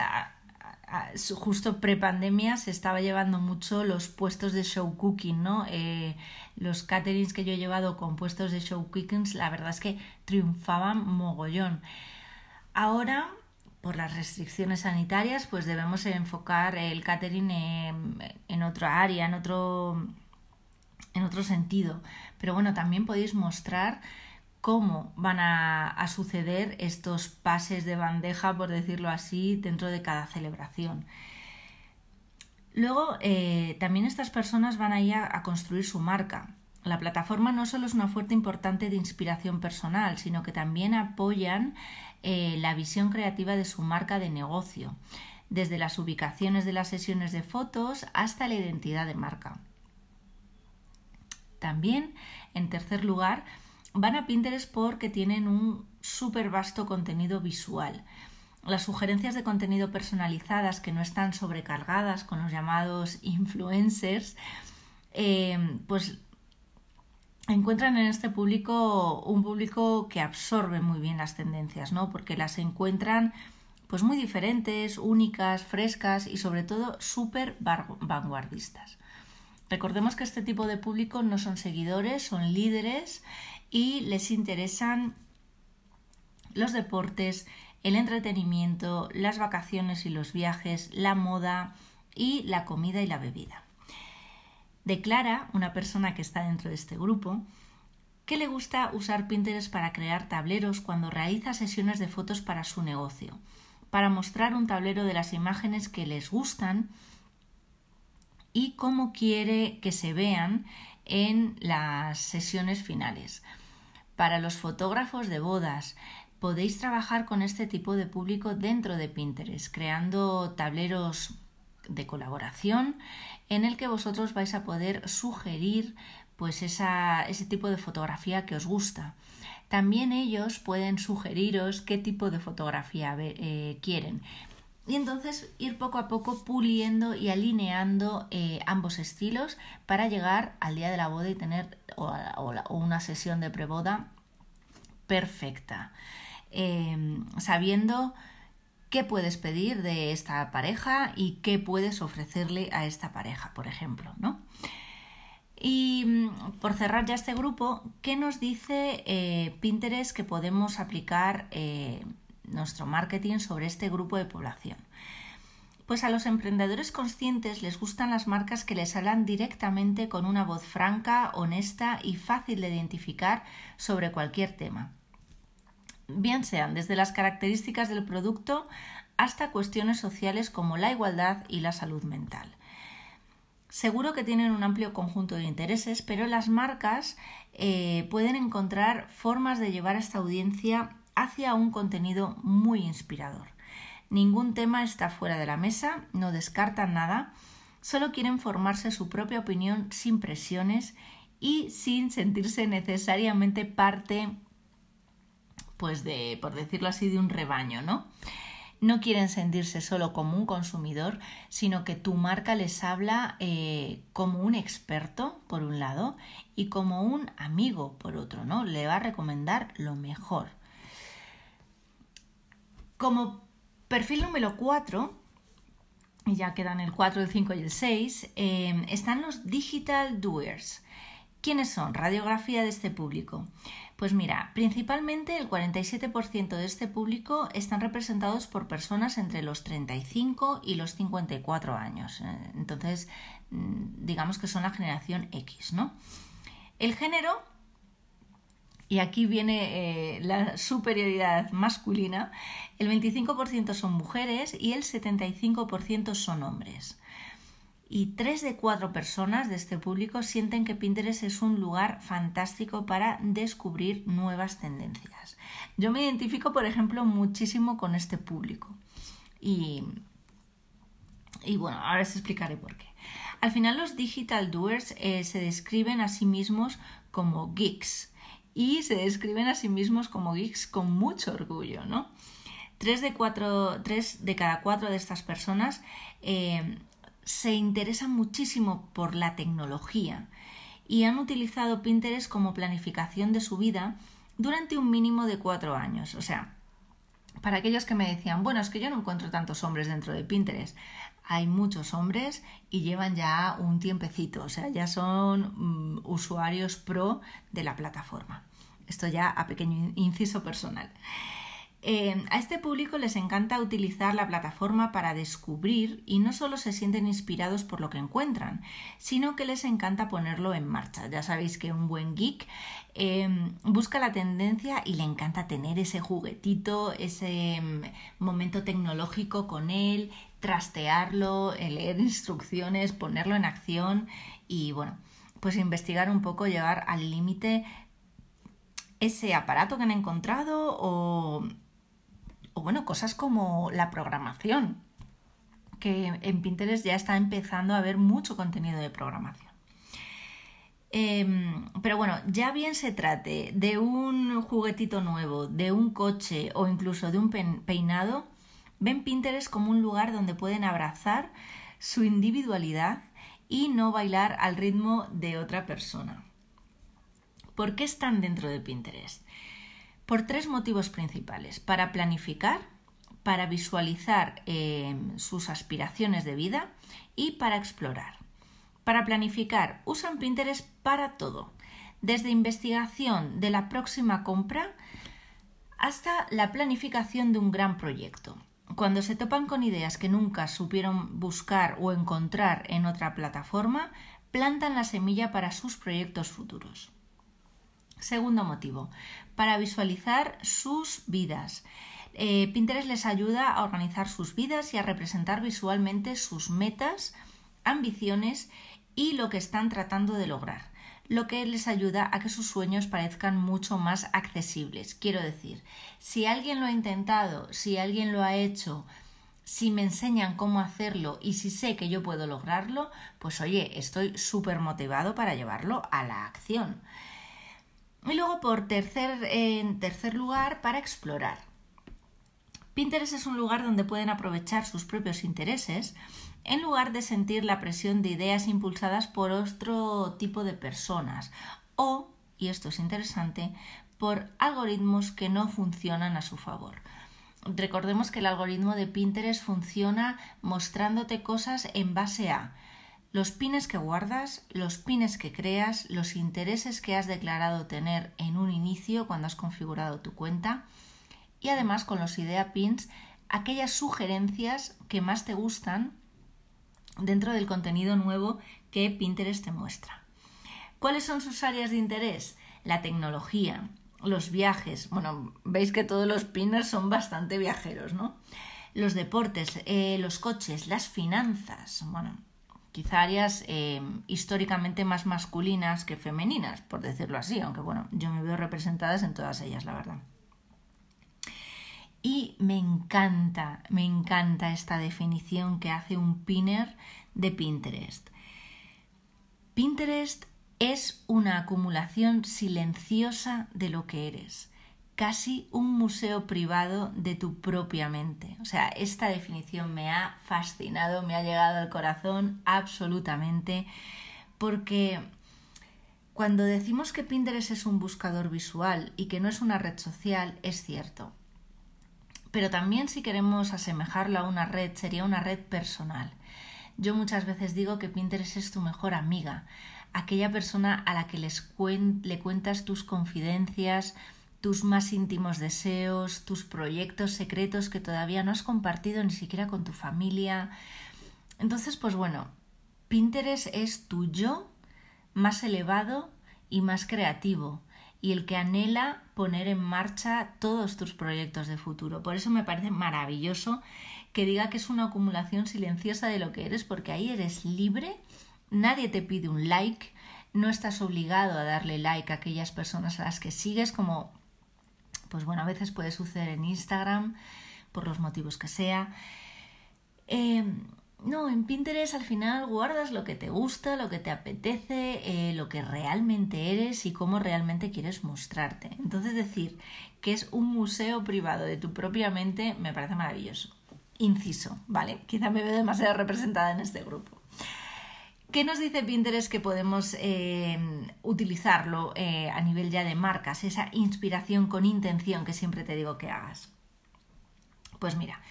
justo pre-pandemia, se estaba llevando mucho los puestos de show cooking, ¿no? Eh, los caterings que yo he llevado con puestos de show cooking, la verdad es que triunfaban mogollón. Ahora por las restricciones sanitarias, pues debemos enfocar el catering en, otra área, en otro, en otro sentido. Pero bueno, también podéis mostrar cómo van a, suceder estos pases de bandeja, por decirlo así, dentro de cada celebración. Luego, eh, también estas personas van a ir a construir su marca. La plataforma no solo es una fuente importante de inspiración personal, sino que también apoyan eh, la visión creativa de su marca de negocio, desde las ubicaciones de las sesiones de fotos hasta la identidad de marca. También, en tercer lugar, van a Pinterest porque tienen un súper vasto contenido visual. Las sugerencias de contenido personalizadas que no están sobrecargadas con los llamados influencers, eh, pues encuentran en este público un público que absorbe muy bien las tendencias, ¿no? Porque las encuentran pues muy diferentes, únicas, frescas y sobre todo súper vanguardistas. Recordemos que este tipo de público no son seguidores, son líderes y les interesan los deportes, el entretenimiento, las vacaciones y los viajes, la moda y la comida y la bebida. Declara una persona que está dentro de este grupo que le gusta usar Pinterest para crear tableros cuando realiza sesiones de fotos para su negocio, para mostrar un tablero de las imágenes que les gustan y cómo quiere que se vean en las sesiones finales. Para los fotógrafos de bodas, podéis trabajar con este tipo de público dentro de Pinterest, creando tableros de colaboración en el que vosotros vais a poder sugerir pues ese tipo de fotografía que os gusta. También ellos pueden sugeriros qué tipo de fotografía eh, quieren. Y entonces ir poco a poco puliendo y alineando eh, ambos estilos para llegar al día de la boda y tener o, una sesión de preboda perfecta. Em, sabiendo qué puedes pedir de esta pareja y qué puedes ofrecerle a esta pareja, por ejemplo, ¿no? Y mm, por cerrar ya este grupo, ¿qué nos dice eh, Pinterest que podemos aplicar eh, nuestro marketing sobre este grupo de población? Pues a los emprendedores conscientes les gustan las marcas que les hablan directamente con una voz franca, honesta y fácil de identificar sobre cualquier tema bien sean desde las características del producto hasta cuestiones sociales como la igualdad y la salud mental. Seguro que tienen un amplio conjunto de intereses, pero las marcas eh, pueden encontrar formas de llevar a esta audiencia hacia un contenido muy inspirador. Ningún tema está fuera de la mesa, no descartan nada, solo quieren formarse su propia opinión sin presiones y sin sentirse necesariamente parte pues de, por decirlo así, de un rebaño, ¿no? No quieren sentirse solo como un consumidor, sino que tu marca les habla eh, como un experto, por un lado, y como un amigo, por otro, ¿no? Le va a recomendar lo mejor. Como perfil número 4, y ya quedan el 4, el 5 y el 6, eh, están los digital doers. ¿Quiénes son? Radiografía de este público. Pues mira, principalmente el 47% de este público están representados por personas entre los 35 y los 54 años. Eh, entonces, mm, digamos que son la generación X, ¿no? El género, y aquí viene eh, la superioridad masculina, el 25% son mujeres y el 75% son hombres. y tres de cuatro personas de este público sienten que Pinterest es un lugar fantástico para descubrir nuevas tendencias. Yo me identifico, por ejemplo, muchísimo con este público. Y, y bueno, ahora os explicaré por qué. Al final los digital doers eh, se describen a sí mismos como geeks y se describen a sí mismos como geeks con mucho orgullo, ¿no? Tres de, cuatro, tres de cada cuatro de estas personas eh, se interesan muchísimo por la tecnología y han utilizado Pinterest como planificación de su vida durante un mínimo de cuatro años. O sea, para aquellos que me decían, bueno, es que yo no encuentro tantos hombres dentro de Pinterest. Hay muchos hombres y llevan ya un tiempecito, o sea, ya son mm, usuarios pro de la plataforma. Esto ya a pequeño inciso personal. Eh, a este público les encanta utilizar la plataforma para descubrir y no solo se sienten inspirados por lo que encuentran, sino que les encanta ponerlo en marcha. Ya sabéis que un buen geek eh, busca la tendencia y le encanta tener ese juguetito, ese mm, momento tecnológico con él, trastearlo, leer instrucciones, ponerlo en acción y bueno, pues investigar un poco, llevar al límite ese aparato que han encontrado o o bueno, cosas como la programación, que en Pinterest ya está empezando a haber mucho contenido de programación. Em, pero bueno, ya bien se trate de un juguetito nuevo, de un coche o incluso de un peinado, ven Pinterest como un lugar donde pueden abrazar su individualidad y no bailar al ritmo de otra persona. ¿Por qué están dentro de Pinterest? por tres motivos principales. Para planificar, para visualizar eh, sus aspiraciones de vida y para explorar. Para planificar, usan Pinterest para todo, desde investigación de la próxima compra hasta la planificación de un gran proyecto. Cuando se topan con ideas que nunca supieron buscar o encontrar en otra plataforma, plantan la semilla para sus proyectos futuros. Segundo motivo, para visualizar sus vidas. Eh, Pinterest les ayuda a organizar sus vidas y a representar visualmente sus metas, ambiciones y lo que están tratando de lograr, lo que les ayuda a que sus sueños parezcan mucho más accesibles. Quiero decir, si alguien lo ha intentado, si alguien lo ha hecho, si me enseñan cómo hacerlo y si sé que yo puedo lograrlo, pues oye, estoy súper motivado para llevarlo a la acción. Y luego, por tercer, en tercer lugar, para explorar. Pinterest es un lugar donde pueden aprovechar sus propios intereses en lugar de sentir la presión de ideas impulsadas por otro tipo de personas o, y esto es interesante, por algoritmos que no funcionan a su favor. Recordemos que el algoritmo de Pinterest funciona mostrándote cosas en base a los pines que guardas, los pines que creas, los intereses que has declarado tener en un inicio cuando has configurado tu cuenta y además con los idea pins aquellas sugerencias que más te gustan dentro del contenido nuevo que Pinterest te muestra. ¿Cuáles son sus áreas de interés? La tecnología, los viajes. Bueno, veis que todos los pinners son bastante viajeros, ¿no? Los deportes, eh, los coches, las finanzas. Bueno, quizá áreas eh, históricamente más masculinas que femeninas, por decirlo así, aunque bueno, yo me veo representadas en todas ellas, la verdad. Y me encanta, me encanta esta definición que hace un pinner de Pinterest. Pinterest es una acumulación silenciosa de lo que eres casi un museo privado de tu propia mente. O sea, esta definición me ha fascinado, me ha llegado al corazón absolutamente, porque cuando decimos que Pinterest es un buscador visual y que no es una red social, es cierto. Pero también si queremos asemejarlo a una red, sería una red personal. Yo muchas veces digo que Pinterest es tu mejor amiga, aquella persona a la que le cuentas tus confidencias, tus más íntimos deseos, tus proyectos secretos que todavía no has compartido ni siquiera con tu familia. Entonces, pues bueno, Pinterest es tu yo más elevado y más creativo. Y el que anhela poner en marcha todos tus proyectos de futuro. Por eso me parece maravilloso que diga que es una acumulación silenciosa de lo que eres, porque ahí eres libre, nadie te pide un like, no estás obligado a darle like a aquellas personas a las que sigues, como, pues bueno, a veces puede suceder en Instagram, por los motivos que sea. Eh, no, en Pinterest al final guardas lo que te gusta, lo que te apetece, eh, lo que realmente eres y cómo realmente quieres mostrarte. Entonces decir que es un museo privado de tu propia mente me parece maravilloso. Inciso, ¿vale? Quizá me veo demasiado representada en este grupo. ¿Qué nos dice Pinterest que podemos eh, utilizarlo eh, a nivel ya de marcas? Esa inspiración con intención que siempre te digo que hagas. Pues mira,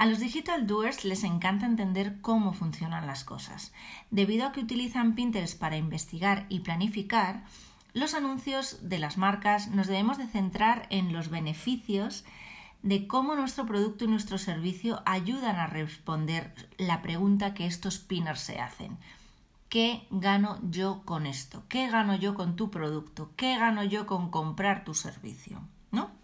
a los digital doers les encanta entender cómo funcionan las cosas. Debido a que utilizan Pinterest para investigar y planificar, los anuncios de las marcas nos debemos de centrar en los beneficios de cómo nuestro producto y nuestro servicio ayudan a responder la pregunta que estos pinners se hacen. ¿Qué gano yo con esto? ¿Qué gano yo con tu producto? ¿Qué gano yo con comprar tu servicio? ¿No?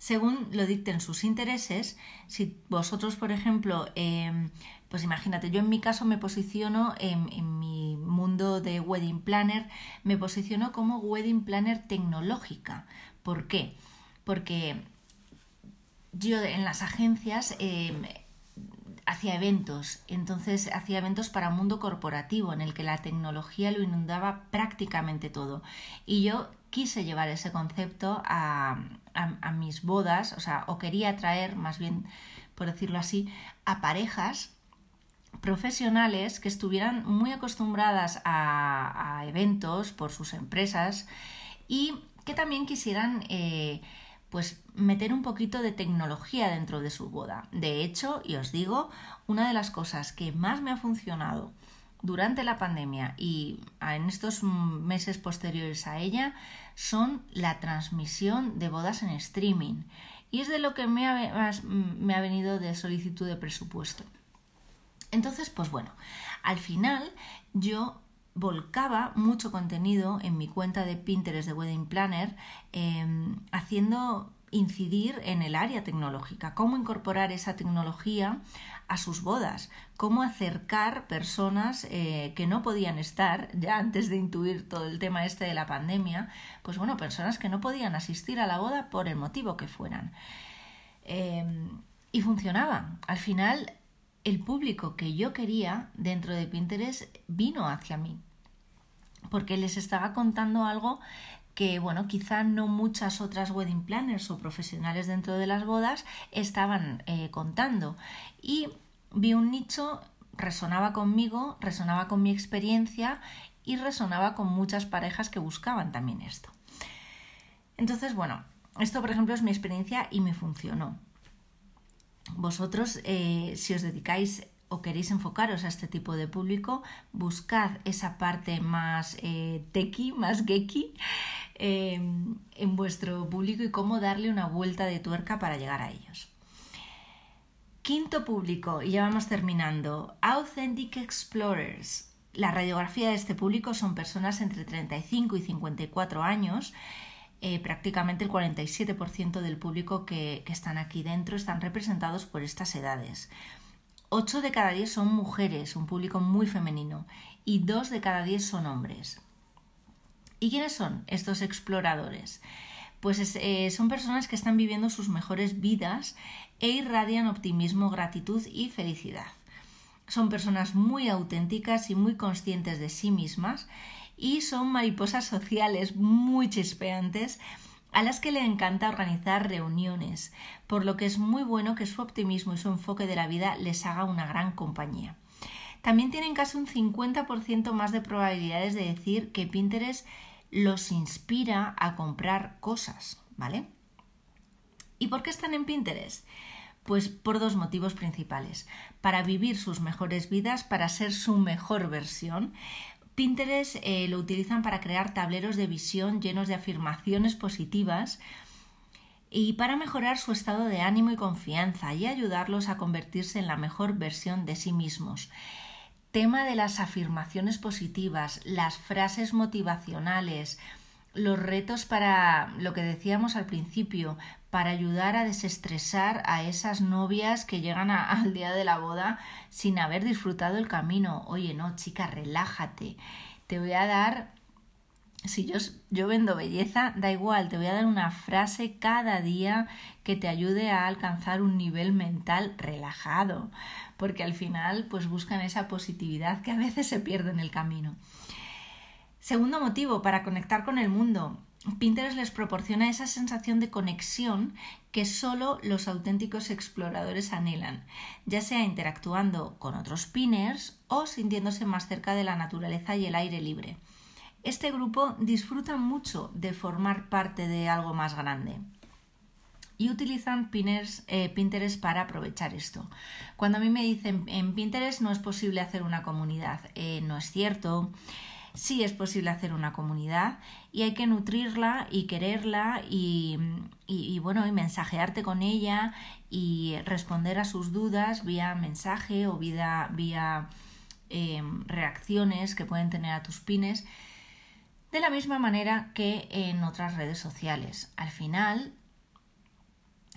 Según lo dicten sus intereses. Si vosotros, por ejemplo, em, pues imagínate, yo en mi caso me posiciono en, mi mundo de wedding planner, me posiciono como wedding planner tecnológica. ¿Por qué? Porque yo en las agencias em, hacía eventos, entonces hacía eventos para mundo corporativo en el que la tecnología lo inundaba prácticamente todo. Y yo quise llevar ese concepto a, mis bodas, o sea, o quería traer, más bien, por decirlo así, a parejas profesionales que estuvieran muy acostumbradas a, eventos por sus empresas y que también quisieran eh, pues meter un poquito de tecnología dentro de su boda. De hecho, y os digo, una de las cosas que más me ha funcionado durante la pandemia y en estos meses posteriores a ella son la transmisión de bodas en streaming. Y es de lo que me ha, venido de solicitud de presupuesto. Entonces, pues bueno, al final yo volcaba mucho contenido en mi cuenta de Pinterest de Wedding Planner, em, haciendo incidir en el área tecnológica, cómo incorporar esa tecnología a sus bodas, cómo acercar personas eh, que no podían estar, ya antes de intuir todo el tema este de la pandemia, pues bueno, personas que no podían asistir a la boda por el motivo que fueran. Em, y funcionaba. Al final, el público que yo quería dentro de Pinterest vino hacia mí, porque les estaba contando algo que, bueno, quizá no muchas otras wedding planners o profesionales dentro de las bodas estaban eh, contando. Y vi un nicho, resonaba conmigo, resonaba con mi experiencia y resonaba con muchas parejas que buscaban también esto. Entonces, bueno, esto por ejemplo es mi experiencia y me funcionó. Vosotros, eh, si os dedicáis o queréis enfocaros a este tipo de público, buscad esa parte más eh, tequi, más geeky em, en vuestro público y cómo darle una vuelta de tuerca para llegar a ellos. Quinto público, y ya vamos terminando, Authentic Explorers. La radiografía de este público son personas entre 35 y 54 años. Eh, prácticamente el 47% del público que, que están aquí dentro están representados por estas edades. 8 de cada 10 son mujeres, un público muy femenino, y 2 de cada 10 son hombres. ¿Y quiénes son estos exploradores? Pues eh, son personas que están viviendo sus mejores vidas e irradian optimismo, gratitud y felicidad. Son personas muy auténticas y muy conscientes de sí mismas y son mariposas sociales muy chispeantes a las que le encanta organizar reuniones, por lo que es muy bueno que su optimismo y su enfoque de la vida les haga una gran compañía. También tienen casi un 50% más de probabilidades de decir que Pinterest los inspira a comprar cosas, ¿vale? ¿Y por qué están en Pinterest? Pues por dos motivos principales. Para vivir sus mejores vidas, para ser su mejor versión, Pinterest eh, lo utilizan para crear tableros de visión llenos de afirmaciones positivas y para mejorar su estado de ánimo y confianza y ayudarlos a convertirse en la mejor versión de sí mismos. Tema de las afirmaciones positivas, las frases motivacionales, los retos para lo que decíamos al principio, para ayudar a desestresar a esas novias que llegan al día de la boda sin haber disfrutado el camino. Oye, no, chica, relájate. Te voy a dar, si yo, yo vendo belleza, da igual, te voy a dar una frase cada día que te ayude a alcanzar un nivel mental relajado, porque al final pues buscan esa positividad que a veces se pierde en el camino. Segundo motivo, para conectar con el mundo. Pinterest les proporciona esa sensación de conexión que solo los auténticos exploradores anhelan, ya sea interactuando con otros pinners o sintiéndose más cerca de la naturaleza y el aire libre. Este grupo disfruta mucho de formar parte de algo más grande y utilizan eh, Pinterest para aprovechar esto. Cuando a mí me dicen en Pinterest no es posible hacer una comunidad, eh, no es cierto sí es posible hacer una comunidad y hay que nutrirla y quererla y, bueno, y mensajearte con ella y responder a sus dudas vía mensaje o vía, vía em, reacciones que pueden tener a tus pines de la misma manera que en otras redes sociales. Al final,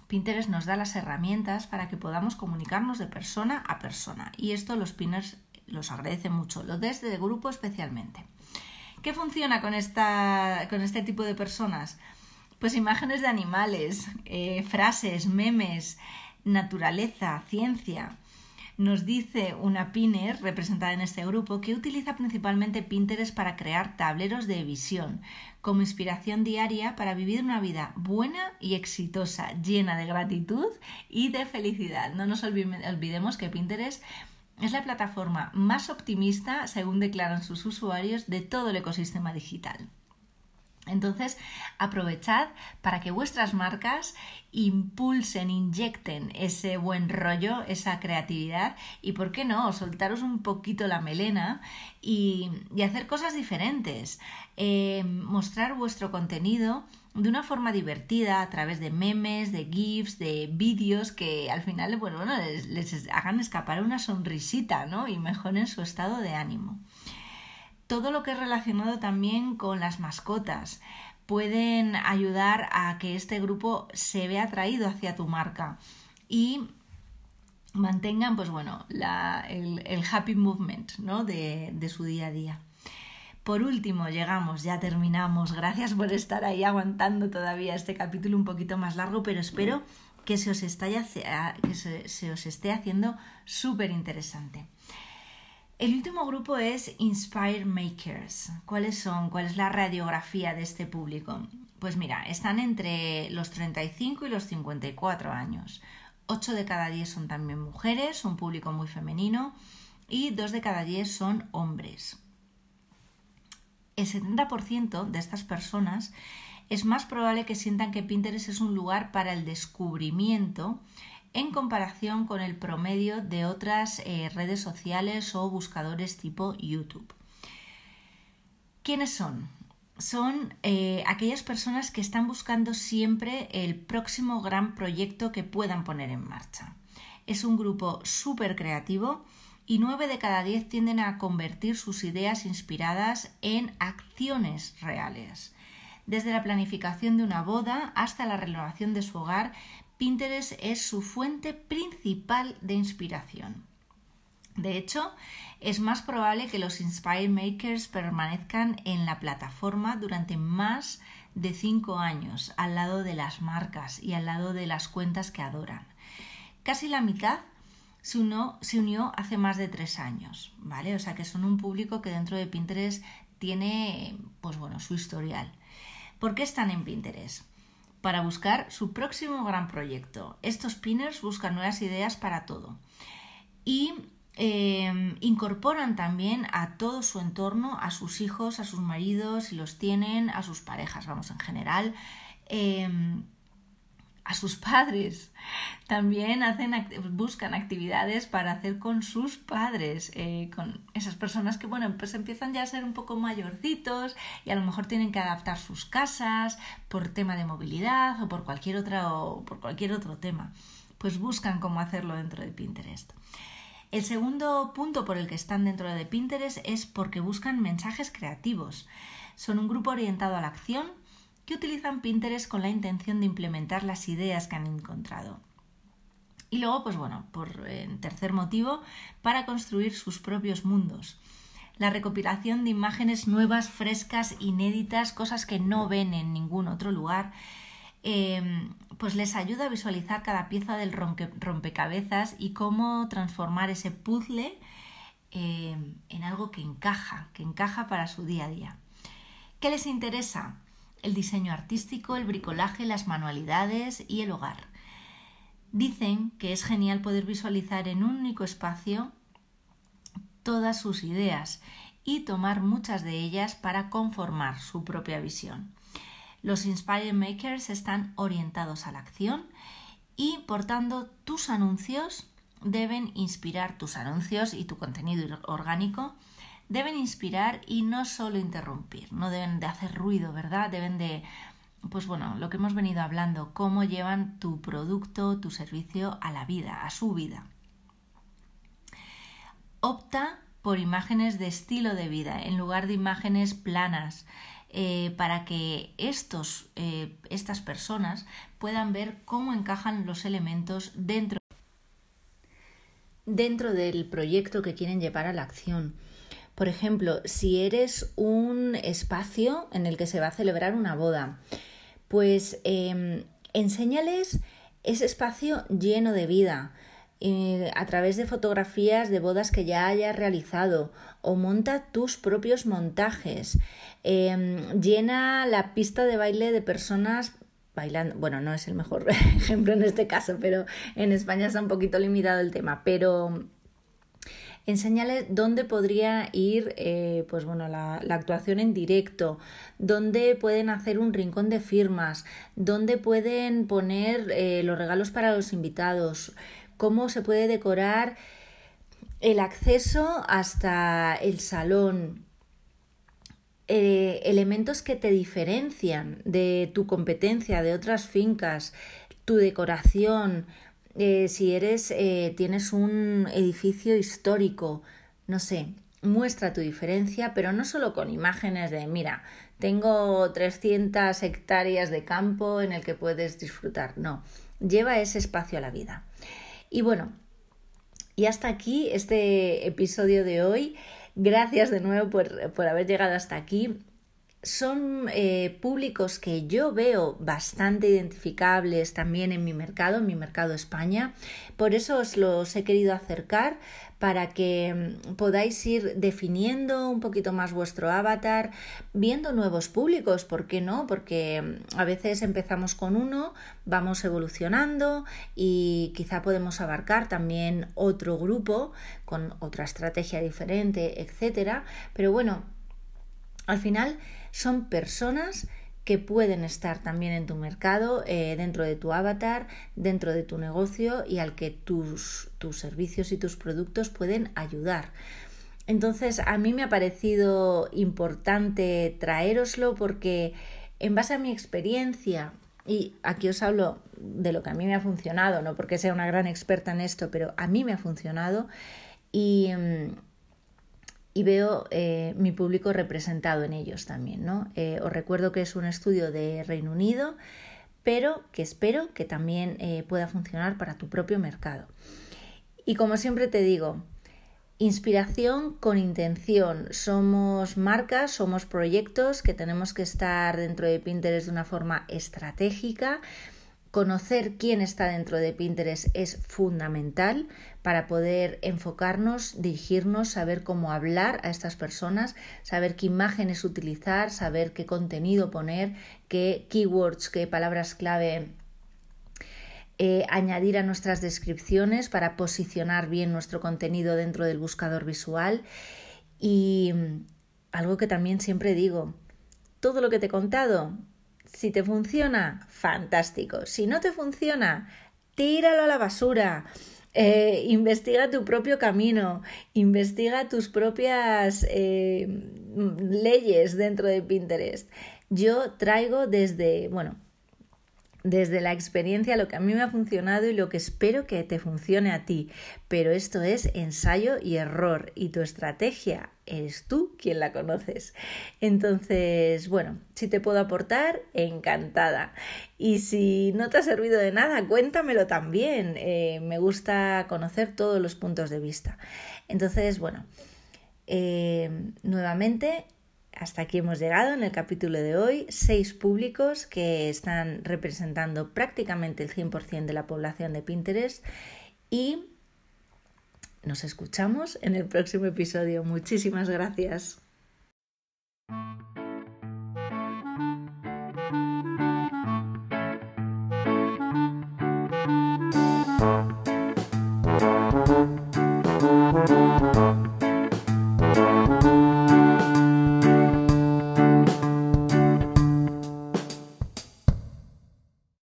Pinterest nos da las herramientas para que podamos comunicarnos de persona a persona y esto los pinners los agradece mucho, lo desde el grupo especialmente. ¿Qué funciona con, esta, con este tipo de personas? Pues imágenes de animales, eh, frases, memes, naturaleza, ciencia. Nos dice una pinner representada en este grupo que utiliza principalmente Pinterest para crear tableros de visión como inspiración diaria para vivir una vida buena y exitosa, llena de gratitud y de felicidad. No nos olvidemos que Pinterest es la plataforma más optimista, según declaran sus usuarios, de todo el ecosistema digital. Entonces, aprovechad para que vuestras marcas impulsen, inyecten ese buen rollo, esa creatividad y, ¿por qué no?, soltaros un poquito la melena y, hacer cosas diferentes. Eh, mostrar vuestro contenido de una forma divertida a través de memes, de GIFs, de vídeos que al final bueno, les, hagan escapar una sonrisita ¿no? y mejoren su estado de ánimo. Todo lo que es relacionado también con las mascotas pueden ayudar a que este grupo se vea atraído hacia tu marca y mantengan pues bueno el, happy movement ¿no? de, de su día a día. Por último, llegamos, ya terminamos. Gracias por estar ahí aguantando todavía este capítulo un poquito más largo, pero espero que se os, que se, os esté haciendo súper interesante. El último grupo es Inspire Makers. ¿Cuáles son? ¿Cuál es la radiografía de este público? Pues mira, están entre los 35 y los 54 años. 8 de cada 10 son también mujeres, un público muy femenino, y 2 de cada 10 son hombres el 70% de estas personas es más probable que sientan que Pinterest es un lugar para el descubrimiento en comparación con el promedio de otras eh, redes sociales o buscadores tipo YouTube. ¿Quiénes son? Son eh, aquellas personas que están buscando siempre el próximo gran proyecto que puedan poner en marcha. Es un grupo súper creativo y nueve de cada diez tienden a convertir sus ideas inspiradas en acciones reales. Desde la planificación de una boda hasta la renovación de su hogar, Pinterest es su fuente principal de inspiración. De hecho, es más probable que los Inspire Makers permanezcan en la plataforma durante más de cinco años, al lado de las marcas y al lado de las cuentas que adoran. Casi la mitad se unió, hace más de tres años, ¿vale? O sea que son un público que dentro de Pinterest tiene, pues bueno, su historial. ¿Por qué están en Pinterest? Para buscar su próximo gran proyecto. Estos pinners buscan nuevas ideas para todo. Y em, incorporan también a todo su entorno, a sus hijos, a sus maridos, si los tienen, a sus parejas, vamos, en general. Em, a sus padres. También hacen, buscan actividades para hacer con sus padres, eh, con esas personas que, bueno, pues empiezan ya a ser un poco mayorcitos y a lo mejor tienen que adaptar sus casas por tema de movilidad o por cualquier, otra, o por cualquier otro tema. Pues buscan cómo hacerlo dentro de Pinterest. El segundo punto por el que están dentro de Pinterest es porque buscan mensajes creativos. Son un grupo orientado a la acción que utilizan Pinterest con la intención de implementar las ideas que han encontrado. Y luego, pues bueno, por tercer motivo, para construir sus propios mundos. La recopilación de imágenes nuevas, frescas, inéditas, cosas que no ven en ningún otro lugar, em, pues les ayuda a visualizar cada pieza del rompecabezas y cómo transformar ese puzzle em, en algo que encaja, que encaja para su día a día. ¿Qué les interesa? El diseño artístico, el bricolaje, las manualidades y el hogar. Dicen que es genial poder visualizar en un único espacio todas sus ideas y tomar muchas de ellas para conformar su propia visión. Los Inspire Makers están orientados a la acción y, por tanto, tus anuncios deben inspirar tus anuncios y tu contenido orgánico deben inspirar y no solo interrumpir, no deben de hacer ruido, ¿verdad? Deben de, pues bueno, lo que hemos venido hablando, cómo llevan tu producto, tu servicio a la vida, a su vida. Opta por imágenes de estilo de vida en lugar de imágenes planas. Eh, para que estos, eh, estas personas puedan ver cómo encajan los elementos dentro, dentro del proyecto que quieren llevar a la acción. Por ejemplo, si eres un espacio en el que se va a celebrar una boda, pues eh, enséñales ese espacio lleno de vida, a través de fotografías de bodas que ya hayas realizado o monta tus propios montajes. Em, llena la pista de baile de personas bailando. Bueno, no es el mejor ejemplo en este caso, pero en España está un poquito limitado el tema. Pero enséñale dónde podría ir eh, pues bueno, la, actuación en directo, dónde pueden hacer un rincón de firmas, dónde pueden poner eh, los regalos para los invitados cómo se puede decorar el acceso hasta el salón, eh, elementos que te diferencian de tu competencia, de otras fincas, tu decoración, eh, si eres, eh, tienes un edificio histórico, no sé, muestra tu diferencia, pero no solo con imágenes de, mira, tengo 300 hectáreas de campo en el que puedes disfrutar, no, lleva ese espacio a la vida. Y bueno, y hasta aquí este episodio de hoy. Gracias de nuevo por, haber llegado hasta aquí. Son eh, públicos que yo veo bastante identificables también en mi mercado, en mi mercado España. Por eso os los he querido acercar para que mm, podáis ir definiendo un poquito más vuestro avatar, viendo nuevos públicos, ¿por qué no? Porque mm, a veces empezamos con uno, vamos evolucionando y quizá podemos abarcar también otro grupo con otra estrategia diferente, etcétera. Pero bueno, al final son personas que pueden estar también en tu mercado, eh, dentro de tu avatar, dentro de tu negocio y al que tus, tus servicios y tus productos pueden ayudar. Entonces, a mí me ha parecido importante traeroslo porque en base a mi experiencia, y aquí os hablo de lo que a mí me ha funcionado, no porque sea una gran experta en esto, pero a mí me ha funcionado y, mm, y veo eh, mi público representado en ellos también. ¿no? Eh, os recuerdo que es un estudio de Reino Unido, pero que espero que también eh, pueda funcionar para tu propio mercado. Y como siempre te digo, inspiración con intención. Somos marcas, somos proyectos que tenemos que estar dentro de Pinterest de una forma estratégica Conocer quién está dentro de Pinterest es fundamental para poder enfocarnos, dirigirnos, saber cómo hablar a estas personas, saber qué imágenes utilizar, saber qué contenido poner, qué keywords, qué palabras clave eh, añadir a nuestras descripciones para posicionar bien nuestro contenido dentro del buscador visual. Y algo que también siempre digo, todo lo que te he contado si te funciona, fantástico. Si no te funciona, tíralo a la basura. Eh, investiga tu propio camino, investiga tus propias eh, leyes dentro de Pinterest. Yo traigo desde, bueno, desde la experiencia lo que a mí me ha funcionado y lo que espero que te funcione a ti. Pero esto es ensayo y error y tu estrategia eres tú quien la conoces. Entonces, bueno, si te puedo aportar, encantada. Y si no te ha servido de nada, cuéntamelo también. Eh, me gusta conocer todos los puntos de vista. Entonces, bueno, eh, nuevamente hasta aquí hemos llegado en el capítulo de hoy. Seis públicos que están representando prácticamente el 100% de la población de Pinterest y nos escuchamos en el próximo episodio. Muchísimas gracias.